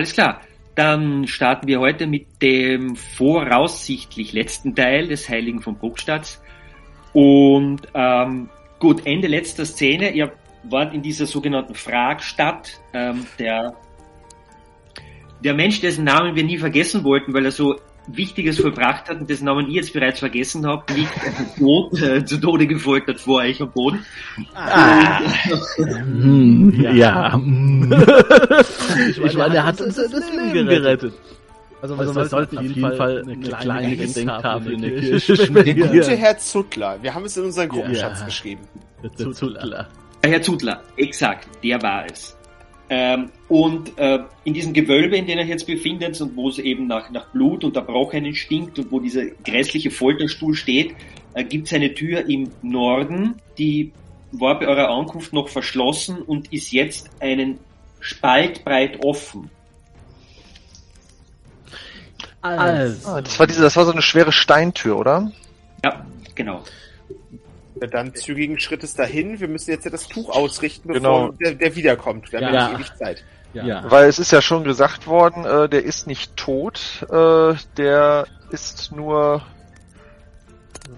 Alles klar. Dann starten wir heute mit dem voraussichtlich letzten Teil des Heiligen von Bruckstadt. Und ähm, gut, Ende letzter Szene. Ihr wart in dieser sogenannten Fragstadt. Ähm, der, der Mensch, dessen Namen wir nie vergessen wollten, weil er so Wichtiges vollbracht hat und dessen Namen ich jetzt bereits vergessen habe, liegt tot, äh, zu Tode gefoltert vor euch am Boden. Ah. Hm, ja. ja. ich meine, meine er hat uns das Leben gerettet. gerettet. Also, also wir sollten auf jeden Fall eine kleine, kleine Gedenktafel in der Kirche Der gute Herr Zuttler. Wir haben es in unseren Gruppenschatz ja. geschrieben. Der Zuttler. Herr Zuttler, exakt, der war es. Ähm, und äh, in diesem Gewölbe, in dem er jetzt befindet und wo es eben nach, nach Blut und Erbrochenen stinkt und wo dieser grässliche Folterstuhl steht, äh, gibt es eine Tür im Norden, die war bei eurer Ankunft noch verschlossen und ist jetzt einen Spalt breit offen. Also. Ah, das war diese, das war so eine schwere Steintür, oder? Ja, genau. Dann zügigen Schrittes dahin. Wir müssen jetzt ja das Tuch ausrichten, bevor genau. der, der, wiederkommt. Wir haben ja. ewig Zeit. Ja. ja. Weil es ist ja schon gesagt worden, äh, der ist nicht tot, äh, der ist nur,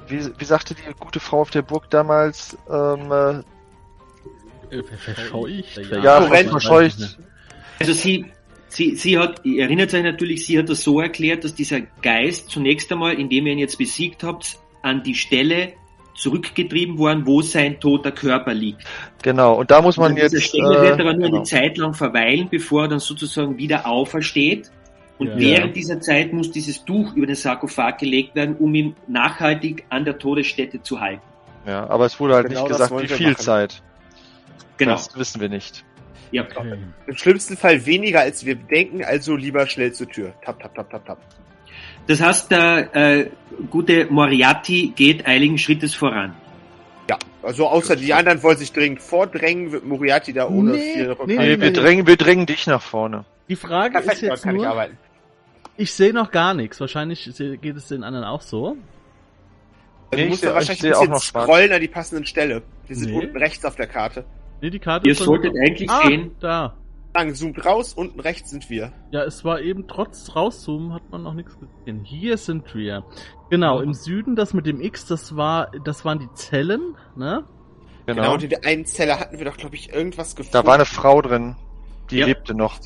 wie, wie sagte die gute Frau auf der Burg damals, ähm, äh, verscheucht? Ja, ja verscheucht. Also sie, sie, sie hat, ihr erinnert euch natürlich, sie hat das so erklärt, dass dieser Geist zunächst einmal, indem ihr ihn jetzt besiegt habt, an die Stelle zurückgetrieben worden, wo sein toter Körper liegt. Genau, und da muss man also jetzt. Stelle äh, wird aber nur genau. eine Zeit lang verweilen, bevor er dann sozusagen wieder aufersteht. Und ja. während dieser Zeit muss dieses Tuch über den Sarkophag gelegt werden, um ihn nachhaltig an der Todesstätte zu halten. Ja, aber es wurde halt genau nicht gesagt, wie viel machen. Zeit. Genau. Das wissen wir nicht. Ja. Okay. Im schlimmsten Fall weniger als wir denken, also lieber schnell zur Tür. Tap, tap, tap, tap, tap. Das heißt, der äh, gute Moriarty geht eiligen Schrittes voran. Ja, also außer die anderen wollen sich dringend vordrängen, wird Moriarty da ohne nee, viel nee, nee, wir, drängen, wir drängen dich nach vorne. Die Frage Perfekt, ist jetzt nur, ich, ich sehe noch gar nichts. Wahrscheinlich geht es den anderen auch so. Nee, du musst ja wahrscheinlich ein bisschen scrollen an die passenden Stelle. Die sind nee. unten rechts auf der Karte. Nee, die Karte Ihr solltet eigentlich ah, sehen. Da. Lang zoomt raus, unten rechts sind wir. Ja, es war eben trotz rauszoomen hat man noch nichts gesehen. Hier sind wir. Genau, im Süden das mit dem X, das war, das waren die Zellen, ne? Genau, genau und in der einen Zelle hatten wir doch, glaube ich, irgendwas gefunden. Da war eine Frau drin. Die ja. lebte noch.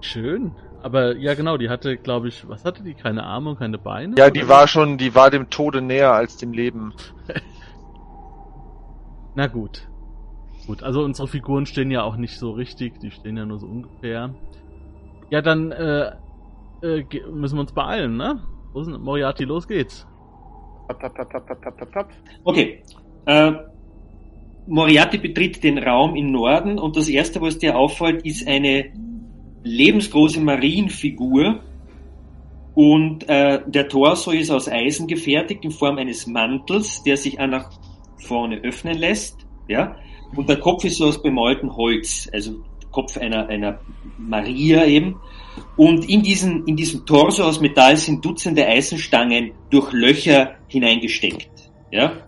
Schön. Aber ja, genau, die hatte, glaube ich, was hatte die? Keine Arme und keine Beine? Ja, die war schon, die war dem Tode näher als dem Leben. Na gut. Gut, also unsere Figuren stehen ja auch nicht so richtig, die stehen ja nur so ungefähr. Ja, dann äh, äh, müssen wir uns beeilen, ne? Wo sind Moriarty? Los geht's. Okay. Äh, Moriarty betritt den Raum im Norden und das erste, was dir auffällt, ist eine lebensgroße Marienfigur und äh, der Torso ist aus Eisen gefertigt in Form eines Mantels, der sich auch nach vorne öffnen lässt. Ja, und der Kopf ist so aus bemaltem Holz, also Kopf einer, einer Maria eben. Und in diesen, in diesem Torso aus Metall sind Dutzende Eisenstangen durch Löcher hineingesteckt. Ja?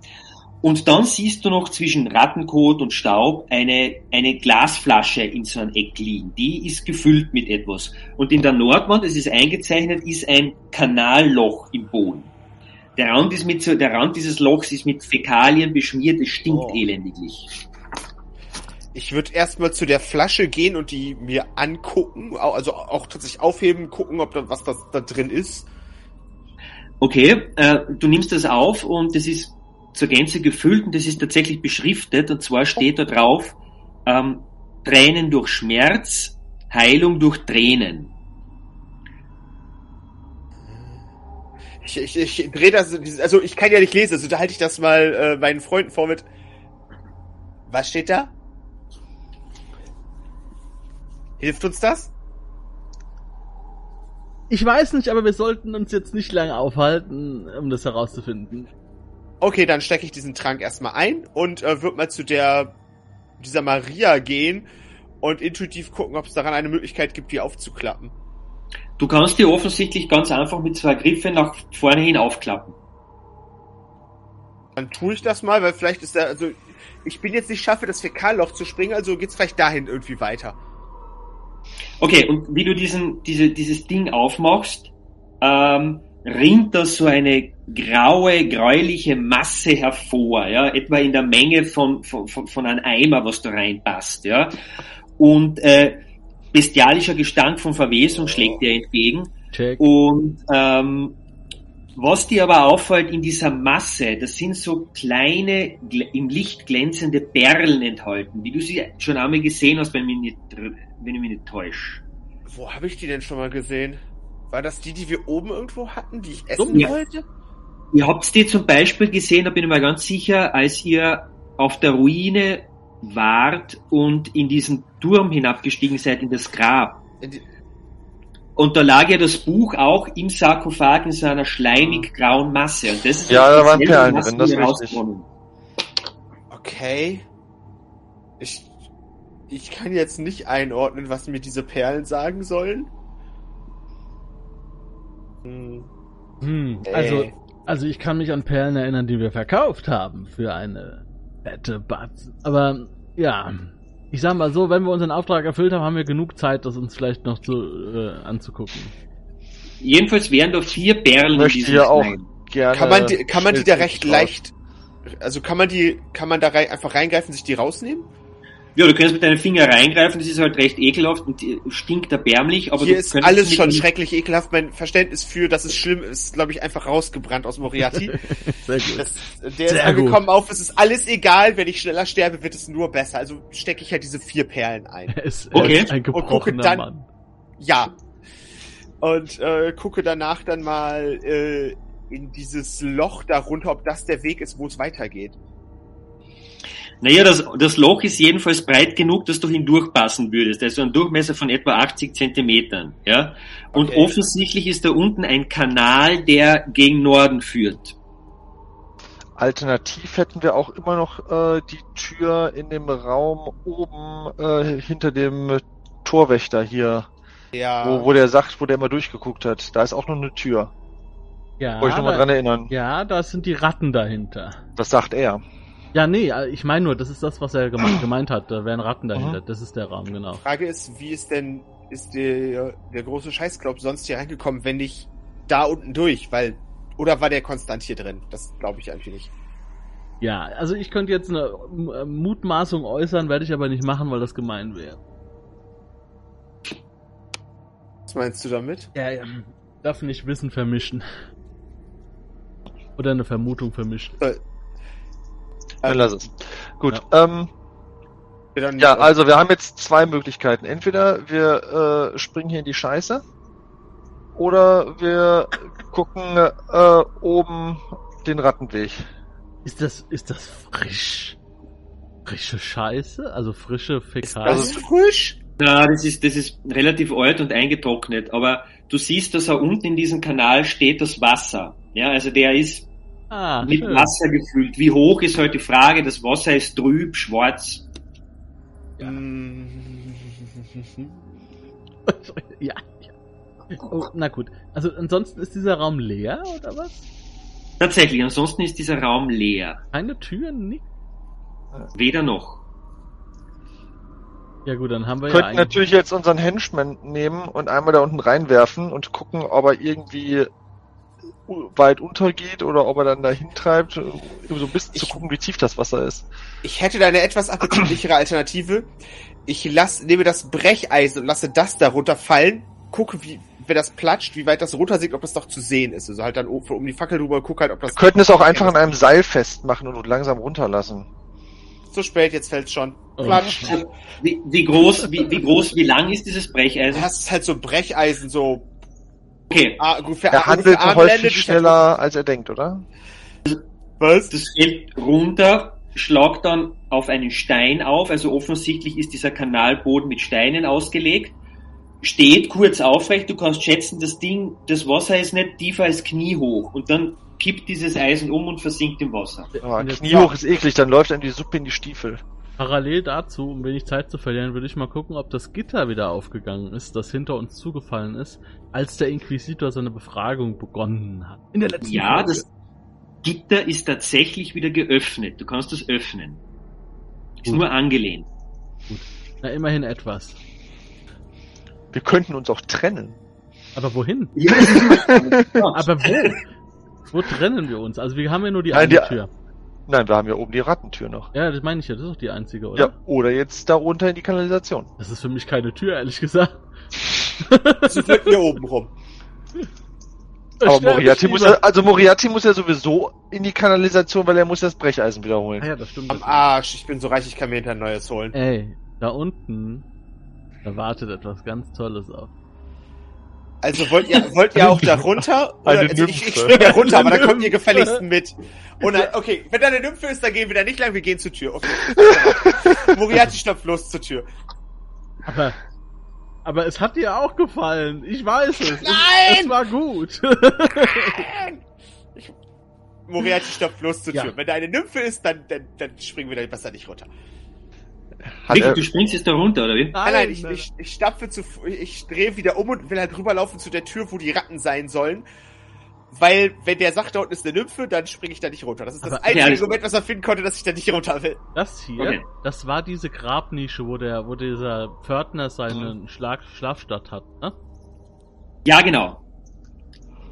Und dann siehst du noch zwischen Rattenkot und Staub eine, eine Glasflasche in so einem Eck liegen. Die ist gefüllt mit etwas. Und in der Nordwand, das ist eingezeichnet, ist ein Kanalloch im Boden. Der Rand, ist mit so, der Rand dieses Lochs ist mit Fäkalien beschmiert, es stinkt oh. elendiglich. Ich würde erstmal zu der Flasche gehen und die mir angucken, also auch tatsächlich aufheben, gucken, ob da was das da drin ist. Okay, äh, du nimmst das auf und das ist zur Gänze gefüllt und das ist tatsächlich beschriftet und zwar steht da drauf ähm, Tränen durch Schmerz, Heilung durch Tränen. Ich, ich, ich drehe das, also ich kann ja nicht lesen, also da halte ich das mal äh, meinen Freunden vor mit. Was steht da? Hilft uns das? Ich weiß nicht, aber wir sollten uns jetzt nicht lange aufhalten, um das herauszufinden. Okay, dann stecke ich diesen Trank erstmal ein und äh, würde mal zu der dieser Maria gehen und intuitiv gucken, ob es daran eine Möglichkeit gibt, die aufzuklappen. Du kannst die offensichtlich ganz einfach mit zwei Griffen nach vorne hin aufklappen. Dann tue ich das mal, weil vielleicht ist da, also ich bin jetzt nicht schaffe, das Fäkalloch zu springen, also geht's vielleicht dahin irgendwie weiter. Okay, und wie du diesen, diese, dieses Ding aufmachst, ähm, rinnt da so eine graue, gräuliche Masse hervor, ja, etwa in der Menge von, von, von, einem Eimer, was da reinpasst, ja. Und äh, bestialischer Gestank von Verwesung schlägt dir entgegen. Check. Und ähm, was dir aber auffällt in dieser Masse, das sind so kleine, im Licht glänzende Perlen enthalten, wie du sie schon einmal gesehen hast, wenn, mich nicht, wenn ich mich nicht täusche. Wo habe ich die denn schon mal gesehen? War das die, die wir oben irgendwo hatten, die ich essen ja. wollte? Ihr habt die zum Beispiel gesehen, da bin ich mir ganz sicher, als ihr auf der Ruine wart und in diesen Turm hinabgestiegen seid, in das Grab. Und da lag ja das Buch auch im Sarkophag in so einer schleimig grauen Masse. Und das ist ja, da waren Perlen drin, das ist Okay. Ich, ich kann jetzt nicht einordnen, was mir diese Perlen sagen sollen. Hm. Hm, also, also ich kann mich an Perlen erinnern, die wir verkauft haben für eine Fette Batzen. Aber ja, ich sag mal so, wenn wir unseren Auftrag erfüllt haben, haben wir genug Zeit, das uns vielleicht noch zu, äh, anzugucken. Jedenfalls wären doch vier Perlen Möchte in diesem auch gerne Kann man die, kann man die da recht leicht, also kann man die, kann man da rein, einfach reingreifen, sich die rausnehmen? Ja, du kannst mit deinen Finger reingreifen, das ist halt recht ekelhaft und stinkt erbärmlich, aber Hier ist alles schon schrecklich ekelhaft. Mein Verständnis für, dass es schlimm ist, glaube ich, einfach rausgebrannt aus Moriarty. Sehr gut. Das, der Sehr ist angekommen gut. auf, es ist alles egal, wenn ich schneller sterbe, wird es nur besser. Also stecke ich halt diese vier Perlen ein. Es, okay. Ist ein und gucke dann. Mann. Ja. Und äh, gucke danach dann mal äh, in dieses Loch darunter, ob das der Weg ist, wo es weitergeht. Naja, das, das Loch ist jedenfalls breit genug, dass du hindurchpassen würdest. Also ein Durchmesser von etwa 80 Zentimetern. Ja? Und okay. offensichtlich ist da unten ein Kanal, der gegen Norden führt. Alternativ hätten wir auch immer noch äh, die Tür in dem Raum oben äh, hinter dem Torwächter hier. Ja. Wo, wo der sagt, wo der immer durchgeguckt hat. Da ist auch noch eine Tür. Ja. Wollte ich nochmal dran erinnern. Ja, da sind die Ratten dahinter. Das sagt er. Ja, nee, äh, ich meine nur, das ist das, was er gemeint, gemeint hat. Da wären Ratten dahinter. Mhm. Das ist der Raum, genau. Die Frage ist, wie ist denn, ist der, der große Scheißklopp sonst hier reingekommen, wenn nicht da unten durch? Weil, oder war der konstant hier drin? Das glaube ich eigentlich nicht. Ja, also ich könnte jetzt eine äh, Mutmaßung äußern, werde ich aber nicht machen, weil das gemein wäre. Was meinst du damit? Ja, ja, darf nicht Wissen vermischen. Oder eine Vermutung vermischen. Äh, dann lass es. Gut. Ja. Ähm, ja, also wir haben jetzt zwei Möglichkeiten. Entweder wir äh, springen hier in die Scheiße oder wir gucken äh, oben den Rattenweg. Ist das ist das frisch? Frische Scheiße? Also frische Fäkalien? Ist das frisch? Ja, das ist, das ist relativ alt und eingetrocknet, aber du siehst, dass er unten in diesem Kanal steht das Wasser. Ja, also der ist Ah, mit schön. Wasser gefüllt. Wie hoch ist halt die Frage? Das Wasser ist trüb, schwarz. Ja. ja. Oh, na gut. Also ansonsten ist dieser Raum leer oder was? Tatsächlich, ansonsten ist dieser Raum leer. Keine Türen, nicht? Weder noch. Ja gut, dann haben wir Könnten ja natürlich jetzt unseren Henchman nehmen und einmal da unten reinwerfen und gucken, ob er irgendwie weit untergeht oder ob er dann dahin treibt, so ein bisschen ich, zu gucken, wie tief das Wasser ist. Ich hätte da eine etwas appetitlichere Alternative. Ich lass, nehme das Brecheisen und lasse das darunter fallen, gucke, wie, wenn das platscht, wie weit das runtersinkt, ob das doch zu sehen ist. Also halt dann um die Fackel drüber, guck halt, ob das... Wir könnten es auch einfach an einem Seil festmachen und langsam runterlassen. zu spät, jetzt fällt's schon. Klatsch. Oh. Wie, wie groß, wie, wie groß, wie lang ist dieses Brecheisen? Das ist halt so Brecheisen, so. Okay. Ah, ungefähr, er handelt häufig schneller, als er denkt, oder? Was? Das fällt runter, schlagt dann auf einen Stein auf, also offensichtlich ist dieser Kanalboden mit Steinen ausgelegt, steht kurz aufrecht, du kannst schätzen, das Ding, das Wasser ist nicht tiefer als kniehoch und dann kippt dieses Eisen um und versinkt im Wasser. Oh, kniehoch ist eklig, dann läuft einem die Suppe in die Stiefel. Parallel dazu, um wenig Zeit zu verlieren, würde ich mal gucken, ob das Gitter wieder aufgegangen ist, das hinter uns zugefallen ist, als der Inquisitor seine Befragung begonnen hat. In der letzten Ja, Folge. das Gitter ist tatsächlich wieder geöffnet. Du kannst es öffnen. Ist Gut. nur angelehnt. Gut. Na, immerhin etwas. Wir könnten uns auch trennen. Aber wohin? Ja. Aber wo? Wo trennen wir uns? Also wir haben ja nur die Nein, eine die, Tür. Nein, wir haben ja oben die Rattentür noch. Ja, das meine ich ja, das ist doch die einzige, oder? Ja, oder jetzt da runter in die Kanalisation. Das ist für mich keine Tür, ehrlich gesagt. Sie fliegt hier oben rum. Aber Moriarty muss ja, also Moriarty muss ja sowieso in die Kanalisation, weil er muss das Brecheisen wiederholen. Ah ja, das stimmt. Am Arsch, ich bin so reich, ich kann mir hinter ein neues holen. Ey, da unten, da wartet etwas ganz Tolles auf. Also wollt ihr, wollt ihr auch da runter? Oder, also ich, ich spring da runter, aber da kommt ihr gefälligst mit. Und dann, okay, wenn da eine Nymphe ist, dann gehen wir da nicht lang, wir gehen zur Tür. Okay. Moriarty stoppt los zur Tür. Aber, aber es hat dir auch gefallen. Ich weiß es. Nein! Es, es war gut. Nein! Ich, Moriarty stoppt los zur Tür. Ja. Wenn da eine Nymphe ist, dann, dann, dann springen wir da besser nicht runter. Vicky, du springst jetzt da runter, oder wie? Nein, nein, ich, ich, ich stapfe zu, ich drehe wieder um und will halt rüberlaufen zu der Tür, wo die Ratten sein sollen. Weil, wenn der sagt, da unten ist eine Nymphe, dann springe ich da nicht runter. Das ist das Aber, einzige okay, Moment, was er finden konnte, dass ich da nicht runter will. Das hier, okay. das war diese Grabnische, wo der, wo dieser Pförtner seinen Schlag, Schlafstadt hat, ne? Ja, genau.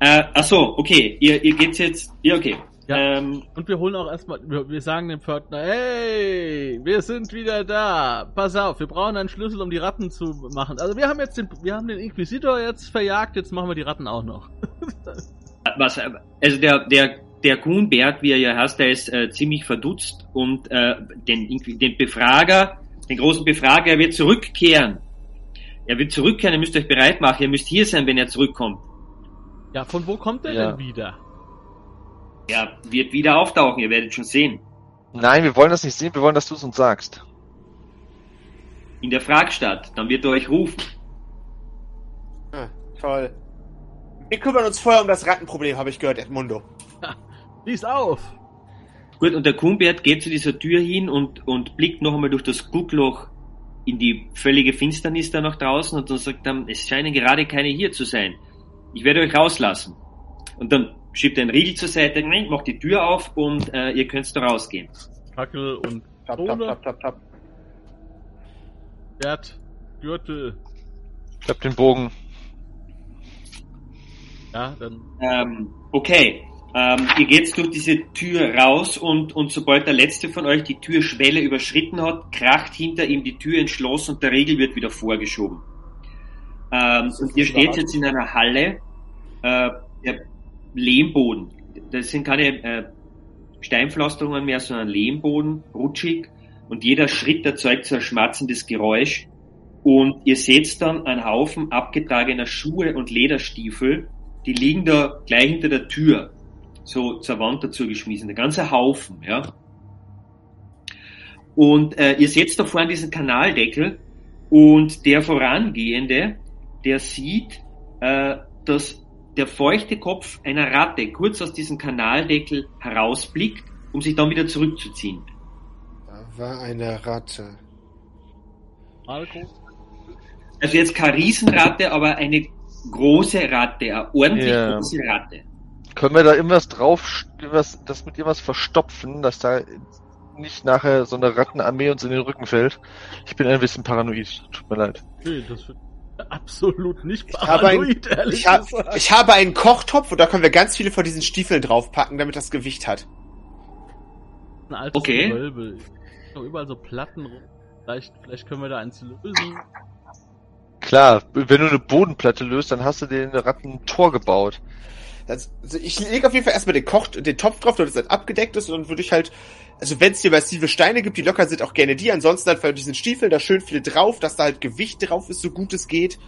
Äh, ach so, okay. Ihr, ihr geht's jetzt, ja, okay. Ja. Ähm, und wir holen auch erstmal, wir, wir sagen dem Pförtner, hey, wir sind wieder da. Pass auf, wir brauchen einen Schlüssel, um die Ratten zu machen. Also wir haben jetzt den, wir haben den Inquisitor jetzt verjagt, jetzt machen wir die Ratten auch noch. Was, also der, der, der Kuhnberg, wie er ja heißt, der ist äh, ziemlich verdutzt und äh, den, den Befrager, den großen Befrager, er wird zurückkehren. Er wird zurückkehren, ihr müsst euch bereit machen, ihr müsst hier sein, wenn er zurückkommt. Ja, von wo kommt er ja. denn wieder? Er wird wieder auftauchen, ihr werdet schon sehen. Nein, wir wollen das nicht sehen, wir wollen, dass du es uns sagst. In der Fragstadt, dann wird er euch rufen. Ah, toll. Wir kümmern uns vorher um das Rattenproblem, habe ich gehört, Edmundo. Lies auf! Gut, und der Kumbert geht zu dieser Tür hin und, und blickt noch einmal durch das Guckloch in die völlige Finsternis da nach draußen und dann sagt er, es scheinen gerade keine hier zu sein. Ich werde euch rauslassen. Und dann schiebt den Riegel zur Seite, macht die Tür auf und äh, ihr könnt da rausgehen. Fackel und tap, tap, tap, tap, tap. Schwert, Gürtel. Ich hab den Bogen. Ja, dann. Ähm, okay. Ähm, ihr geht durch diese Tür raus und, und sobald der letzte von euch die Türschwelle überschritten hat, kracht hinter ihm die Tür ins Schloss und der Riegel wird wieder vorgeschoben. Ähm, und ihr steht jetzt in einer Halle. Äh, der Lehmboden. Das sind keine äh, Steinpflasterungen mehr, sondern Lehmboden, rutschig. Und jeder Schritt erzeugt so ein schmatzendes Geräusch. Und ihr seht dann einen Haufen abgetragener Schuhe und Lederstiefel, die liegen da gleich hinter der Tür, so zur Wand dazu geschmissen. Der ganze Haufen, ja. Und äh, ihr seht da vorne diesen Kanaldeckel und der Vorangehende, der sieht, äh, dass der feuchte Kopf einer Ratte kurz aus diesem Kanaldeckel herausblickt, um sich dann wieder zurückzuziehen. Da war eine Ratte. Marco? Also jetzt keine Riesenratte, aber eine große Ratte, eine ordentlich ja. große Ratte. Können wir da irgendwas drauf, irgendwas, das mit irgendwas verstopfen, dass da nicht nachher so eine Rattenarmee uns in den Rücken fällt? Ich bin ein bisschen paranoid, tut mir leid. Okay, das wird absolut nicht paranoid, ich habe, ein, ich, ha ich habe einen Kochtopf und da können wir ganz viele von diesen Stiefeln draufpacken, damit das Gewicht hat. Ein altes okay. Gewölbe. Überall so Platten rum. Vielleicht, vielleicht können wir da eins lösen. Klar, wenn du eine Bodenplatte löst, dann hast du den Ratten ein Tor gebaut. Das, also ich lege auf jeden Fall erstmal den Koch, den Topf drauf, damit es halt abgedeckt ist und dann würde ich halt, also wenn es hier massive Steine gibt, die locker sind, auch gerne die. Ansonsten halt von diesen Stiefeln da schön viel drauf, dass da halt Gewicht drauf ist, so gut es geht.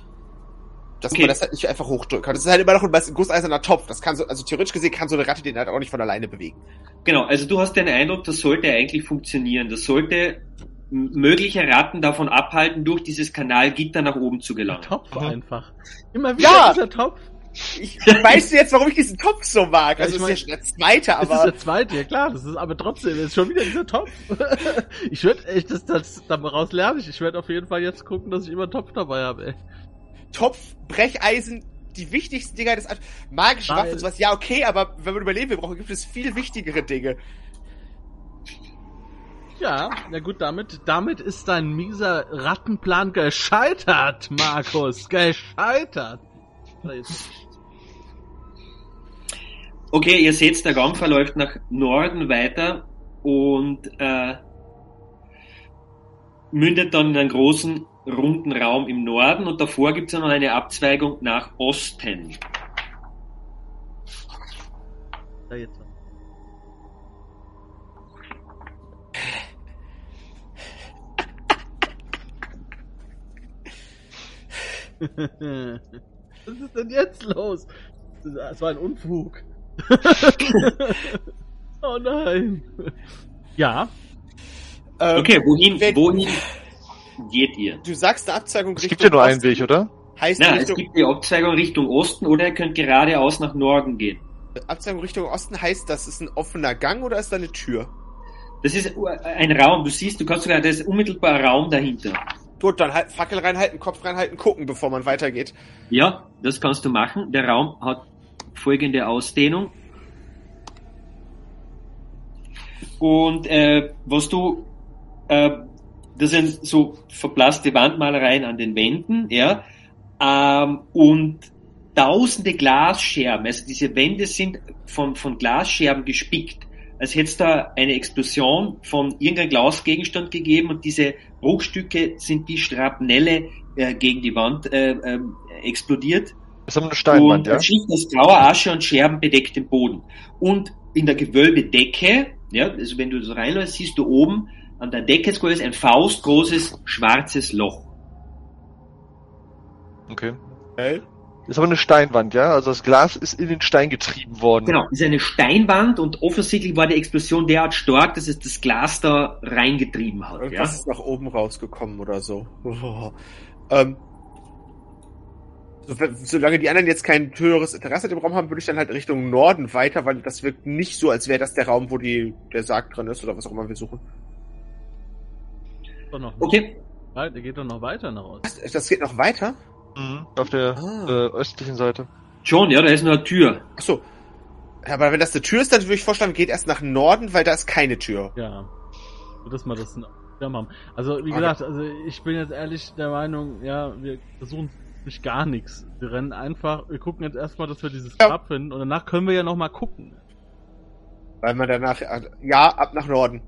Dass okay. man das halt nicht einfach hochdrücken kann. Das ist halt immer noch ein gusseiserner Topf. Das kann so, also theoretisch gesehen kann so eine Ratte den halt auch nicht von alleine bewegen. Genau, also du hast den Eindruck, das sollte eigentlich funktionieren. Das sollte mögliche Ratten davon abhalten, durch dieses Kanalgitter nach oben zu gelangen. Topf einfach. Immer wieder ja! dieser Topf. Ich, weißt du jetzt, warum ich diesen Topf so mag? Also ja, ist ja der zweite, aber. Das ist der zweite, ja klar, das ist aber trotzdem, ist schon wieder dieser Topf. ich würde echt, das, das, daraus lerne ich. Ich werde auf jeden Fall jetzt gucken, dass ich immer einen Topf dabei habe, ey. Topf, Brecheisen, die wichtigsten Dinger des magische Waffen und sowas, ja okay, aber wenn man überleben will, brauchen, gibt es viel wichtigere Dinge. Ja, na gut, damit, damit ist dein mieser Rattenplan gescheitert, Markus. Gescheitert. Okay, ihr seht, der Gang verläuft nach Norden weiter und äh, mündet dann in einen großen runden Raum im Norden und davor gibt es noch eine Abzweigung nach Osten. Da jetzt. Was ist denn jetzt los? Das war ein Unfug. oh nein. Ja. Ähm, okay, wohin, wohin geht ihr? Du sagst eine Abzweigung Richtung Es gibt ja nur einen Weg, oder? Heißt Na, Richtung... es gibt die Abzweigung Richtung Osten oder ihr könnt geradeaus nach Norden gehen. Abzweigung Richtung Osten heißt, das ist ein offener Gang oder ist da eine Tür? Das ist ein Raum, du siehst, du kannst sogar, das ist unmittelbar Raum dahinter. Gut, dann halt Fackel reinhalten, Kopf reinhalten, gucken, bevor man weitergeht. Ja, das kannst du machen. Der Raum hat folgende Ausdehnung. Und äh, was du, äh, das sind so verblasste Wandmalereien an den Wänden, ja, ähm, und tausende Glasscherben. Also diese Wände sind von, von Glasscherben gespickt als hätte es da eine Explosion von irgendeinem Glasgegenstand gegeben und diese Bruchstücke sind die Strapnelle äh, gegen die Wand äh, äh, explodiert. Das ist eine Steinwand, und ja? Schicht aus grauer Asche und Scherben bedeckt den Boden. Und in der Gewölbedecke, ja, also wenn du so reinläufst, siehst du oben an der Decke ist ein faustgroßes schwarzes Loch. Okay. okay. Ist aber eine Steinwand, ja? Also das Glas ist in den Stein getrieben worden. Genau, ist eine Steinwand und offensichtlich war die Explosion derart stark, dass es das Glas da reingetrieben hat. Irgendwas ja? ist nach oben rausgekommen oder so. ähm, so, solange die anderen jetzt kein höheres Interesse im Raum haben, würde ich dann halt Richtung Norden weiter, weil das wirkt nicht so, als wäre das der Raum, wo die, der Sarg drin ist oder was auch immer wir suchen. Okay. Der geht doch noch weiter nach Osten. Das geht noch weiter? Mhm, auf der ah. äh, östlichen Seite. Schon, ja, da ist eine Tür. Achso. Aber wenn das eine Tür ist, dann würde ich vorschlagen, geht erst nach Norden, weil da ist keine Tür. Ja. So, dass wir das ja, machen. Also, wie okay. gesagt, also ich bin jetzt ehrlich der Meinung, ja, wir versuchen nicht gar nichts. Wir rennen einfach, wir gucken jetzt erstmal, dass wir dieses Grab ja. finden und danach können wir ja nochmal gucken. Weil man danach, ja, ab nach Norden.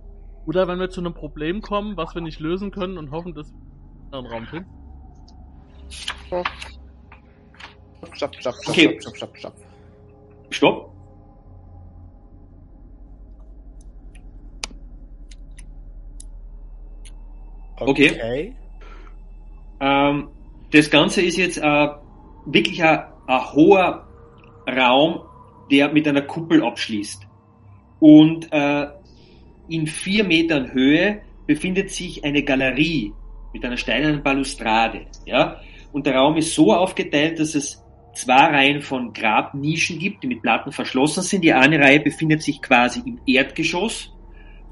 Oder wenn wir zu einem Problem kommen, was wir nicht lösen können und hoffen, dass wir einen Raum finden. Stopp. Stopp, stopp, stopp, okay. stopp, stopp, stopp, stopp. Okay. okay. Ähm, das Ganze ist jetzt äh, wirklich ein, ein hoher Raum, der mit einer Kuppel abschließt. Und äh, in vier Metern Höhe befindet sich eine Galerie mit einer steinernen Balustrade. Ja? Und der Raum ist so aufgeteilt, dass es zwei Reihen von Grabnischen gibt, die mit Platten verschlossen sind. Die eine Reihe befindet sich quasi im Erdgeschoss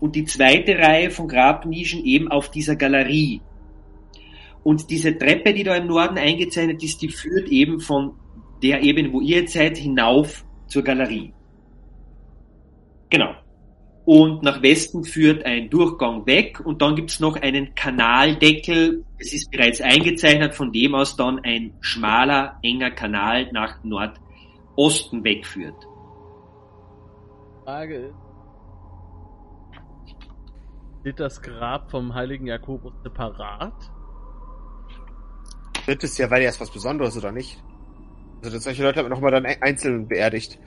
und die zweite Reihe von Grabnischen eben auf dieser Galerie. Und diese Treppe, die da im Norden eingezeichnet ist, die führt eben von der Ebene, wo ihr jetzt seid, hinauf zur Galerie. Genau und nach Westen führt ein Durchgang weg und dann gibt's noch einen Kanaldeckel. Es ist bereits eingezeichnet, von dem aus dann ein schmaler, enger Kanal nach Nordosten wegführt. Frage ist, steht das Grab vom heiligen Jakobus separat? Wird es ja, weil er ist was Besonderes oder nicht? Also, solche Leute noch mal dann einzeln beerdigt.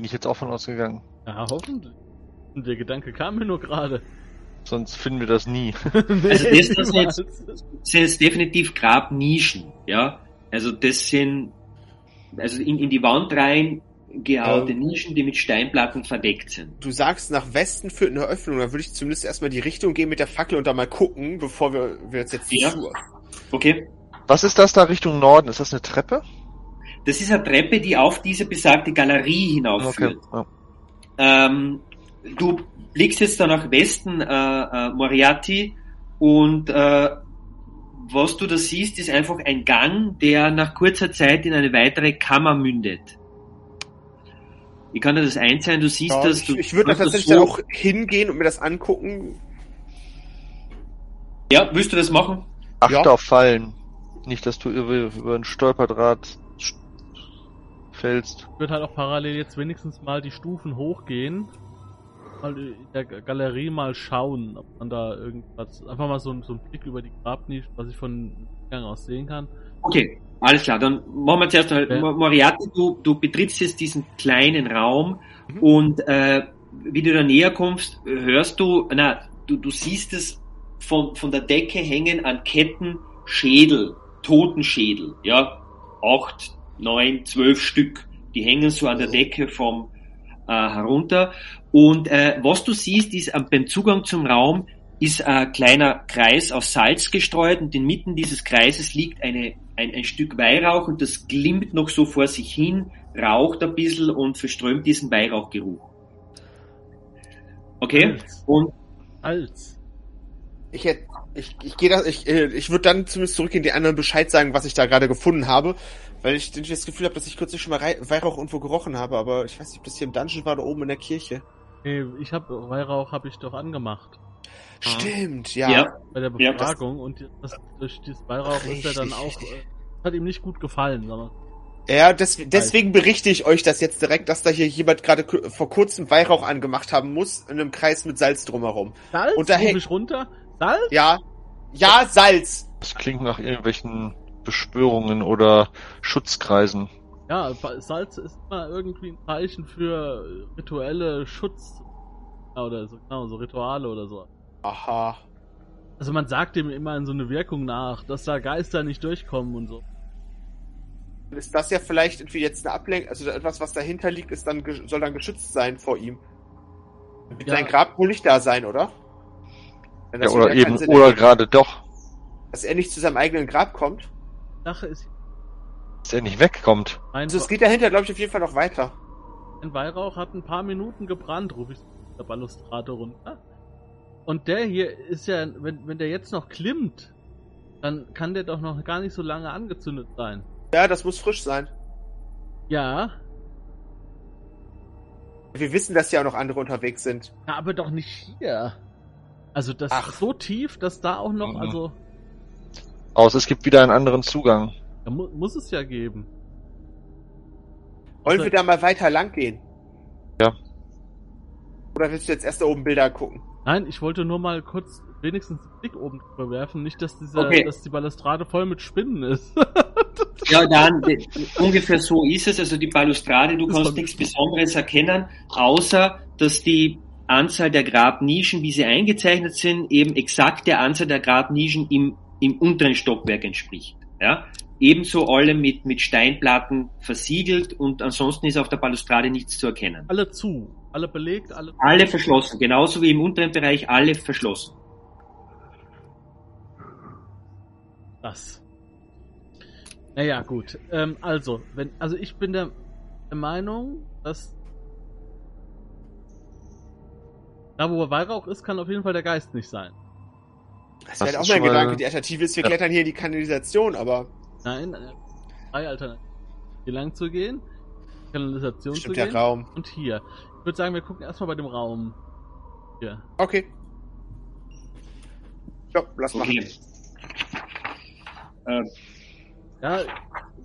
Bin ich jetzt auch von ausgegangen. Ja, hoffentlich. Und der Gedanke kam mir nur gerade. Sonst finden wir das nie. also das, das sind, jetzt, sind jetzt definitiv Grabnischen, ja. Also das sind also in, in die Wand rein gehaute ähm, Nischen, die mit Steinplatten verdeckt sind. Du sagst, nach Westen führt eine Öffnung, dann würde ich zumindest erstmal die Richtung gehen mit der Fackel und da mal gucken, bevor wir, wir uns jetzt ja. Okay. Was ist das da Richtung Norden? Ist das eine Treppe? Das ist eine Treppe, die auf diese besagte Galerie hinaufführt. Okay. Ja. Ähm, du blickst jetzt da nach Westen, äh, äh, Moriarty, und äh, was du da siehst, ist einfach ein Gang, der nach kurzer Zeit in eine weitere Kammer mündet. Wie kann dir das einzahlen? Du siehst ja, das. Du, ich, ich würde tatsächlich so auch hingehen und mir das angucken. Ja, willst du das machen? Achte ja. auf Fallen. Nicht, dass du über, über ein Stolperdraht fällst. Ich würde halt auch parallel jetzt wenigstens mal die Stufen hochgehen. Mal in der Galerie mal schauen, ob man da irgendwas. Einfach mal so, so einen Blick über die Grabnische, was ich von Gang aus sehen kann. Okay, alles klar. Dann machen wir zuerst mal. Ja. Moriarty, du, du betrittst jetzt diesen kleinen Raum mhm. und äh, wie du da näher kommst, hörst du, na, du, du siehst es von, von der Decke hängen an Ketten Schädel, Totenschädel, ja, acht, neun, zwölf Stück. Die hängen so an der Decke vom äh, herunter. Und äh, was du siehst, ist äh, beim Zugang zum Raum ist ein kleiner Kreis aus Salz gestreut und inmitten dieses Kreises liegt eine, ein, ein Stück Weihrauch und das glimmt noch so vor sich hin, raucht ein bisschen und verströmt diesen Weihrauchgeruch. Okay? Als. Und als. Ich hätte, ich, ich gehe da, ich, äh, ich würde dann zumindest zurückgehen, die anderen Bescheid sagen, was ich da gerade gefunden habe, weil ich das Gefühl habe, dass ich kürzlich schon mal Weihrauch irgendwo gerochen habe, aber ich weiß nicht, ob das hier im Dungeon war oder oben in der Kirche. Nee, ich habe Weihrauch habe ich doch angemacht. Stimmt, ja. ja. Bei der Befragung ja, und das, durch dieses Weihrauch ist er dann auch, äh, hat ihm nicht gut gefallen, sondern. Ja, des, deswegen berichte ich euch das jetzt direkt, dass da hier jemand gerade vor kurzem Weihrauch angemacht haben muss, in einem Kreis mit Salz drumherum. Salz? Und da hängt runter? Salz? Ja. Ja, Salz. Das klingt nach irgendwelchen Beschwörungen oder Schutzkreisen. Ja, Salz ist immer irgendwie ein Zeichen für rituelle Schutz oder so, genau, so Rituale oder so. Aha. Also man sagt dem immer in so eine Wirkung nach, dass da Geister nicht durchkommen und so. Ist das ja vielleicht irgendwie jetzt eine Ablenkung, also etwas, was dahinter liegt, ist dann soll dann geschützt sein vor ihm. Mit ja. Sein Grab wohl nicht da sein, oder? Ja, oder eben, oder gerade doch. Dass er nicht zu seinem eigenen Grab kommt. Sache ist. Dass er nicht wegkommt. Also es geht dahinter, glaube ich, auf jeden Fall noch weiter. Ein Weihrauch hat ein paar Minuten gebrannt, rufe ich der Balustrade runter. Und der hier ist ja, wenn, wenn der jetzt noch klimmt, dann kann der doch noch gar nicht so lange angezündet sein. Ja, das muss frisch sein. Ja. Wir wissen, dass ja auch noch andere unterwegs sind. Ja, aber doch nicht hier. Also das Ach. ist so tief, dass da auch noch, mhm. also. Aus, es gibt wieder einen anderen Zugang. Da mu muss es ja geben. Wollen wir da mal weiter lang gehen? Ja. Oder willst du jetzt erst da oben Bilder gucken? Nein, ich wollte nur mal kurz wenigstens einen Blick oben drüber werfen, nicht, dass dieser, okay. dass die Balustrade voll mit Spinnen ist. ja, dann ungefähr so ist es. Also die Balustrade, du das kannst nichts Besonderes erkennen, außer dass die Anzahl der Grabnischen, wie sie eingezeichnet sind, eben exakt der Anzahl der Grabnischen im, im unteren Stockwerk entspricht. Ja? Ebenso alle mit, mit Steinplatten versiegelt und ansonsten ist auf der Balustrade nichts zu erkennen. Alle zu, alle belegt, alle. Alle verschlossen, genauso wie im unteren Bereich alle verschlossen. Das. Naja, gut. Ähm, also, wenn, also ich bin der, der Meinung, dass da wo Weihrauch ist, kann auf jeden Fall der Geist nicht sein. Das wäre auch mein Gedanke. Die Alternative ist, wir ja. klettern hier in die Kanalisation, aber. Nein, äh, drei Alternativen. Hier lang zu gehen, Kanalisation Stimmt zu gehen. Der Raum. Und hier. Ich würde sagen, wir gucken erstmal bei dem Raum. Hier. Okay. Ja, lass mal. Okay. Äh, ja,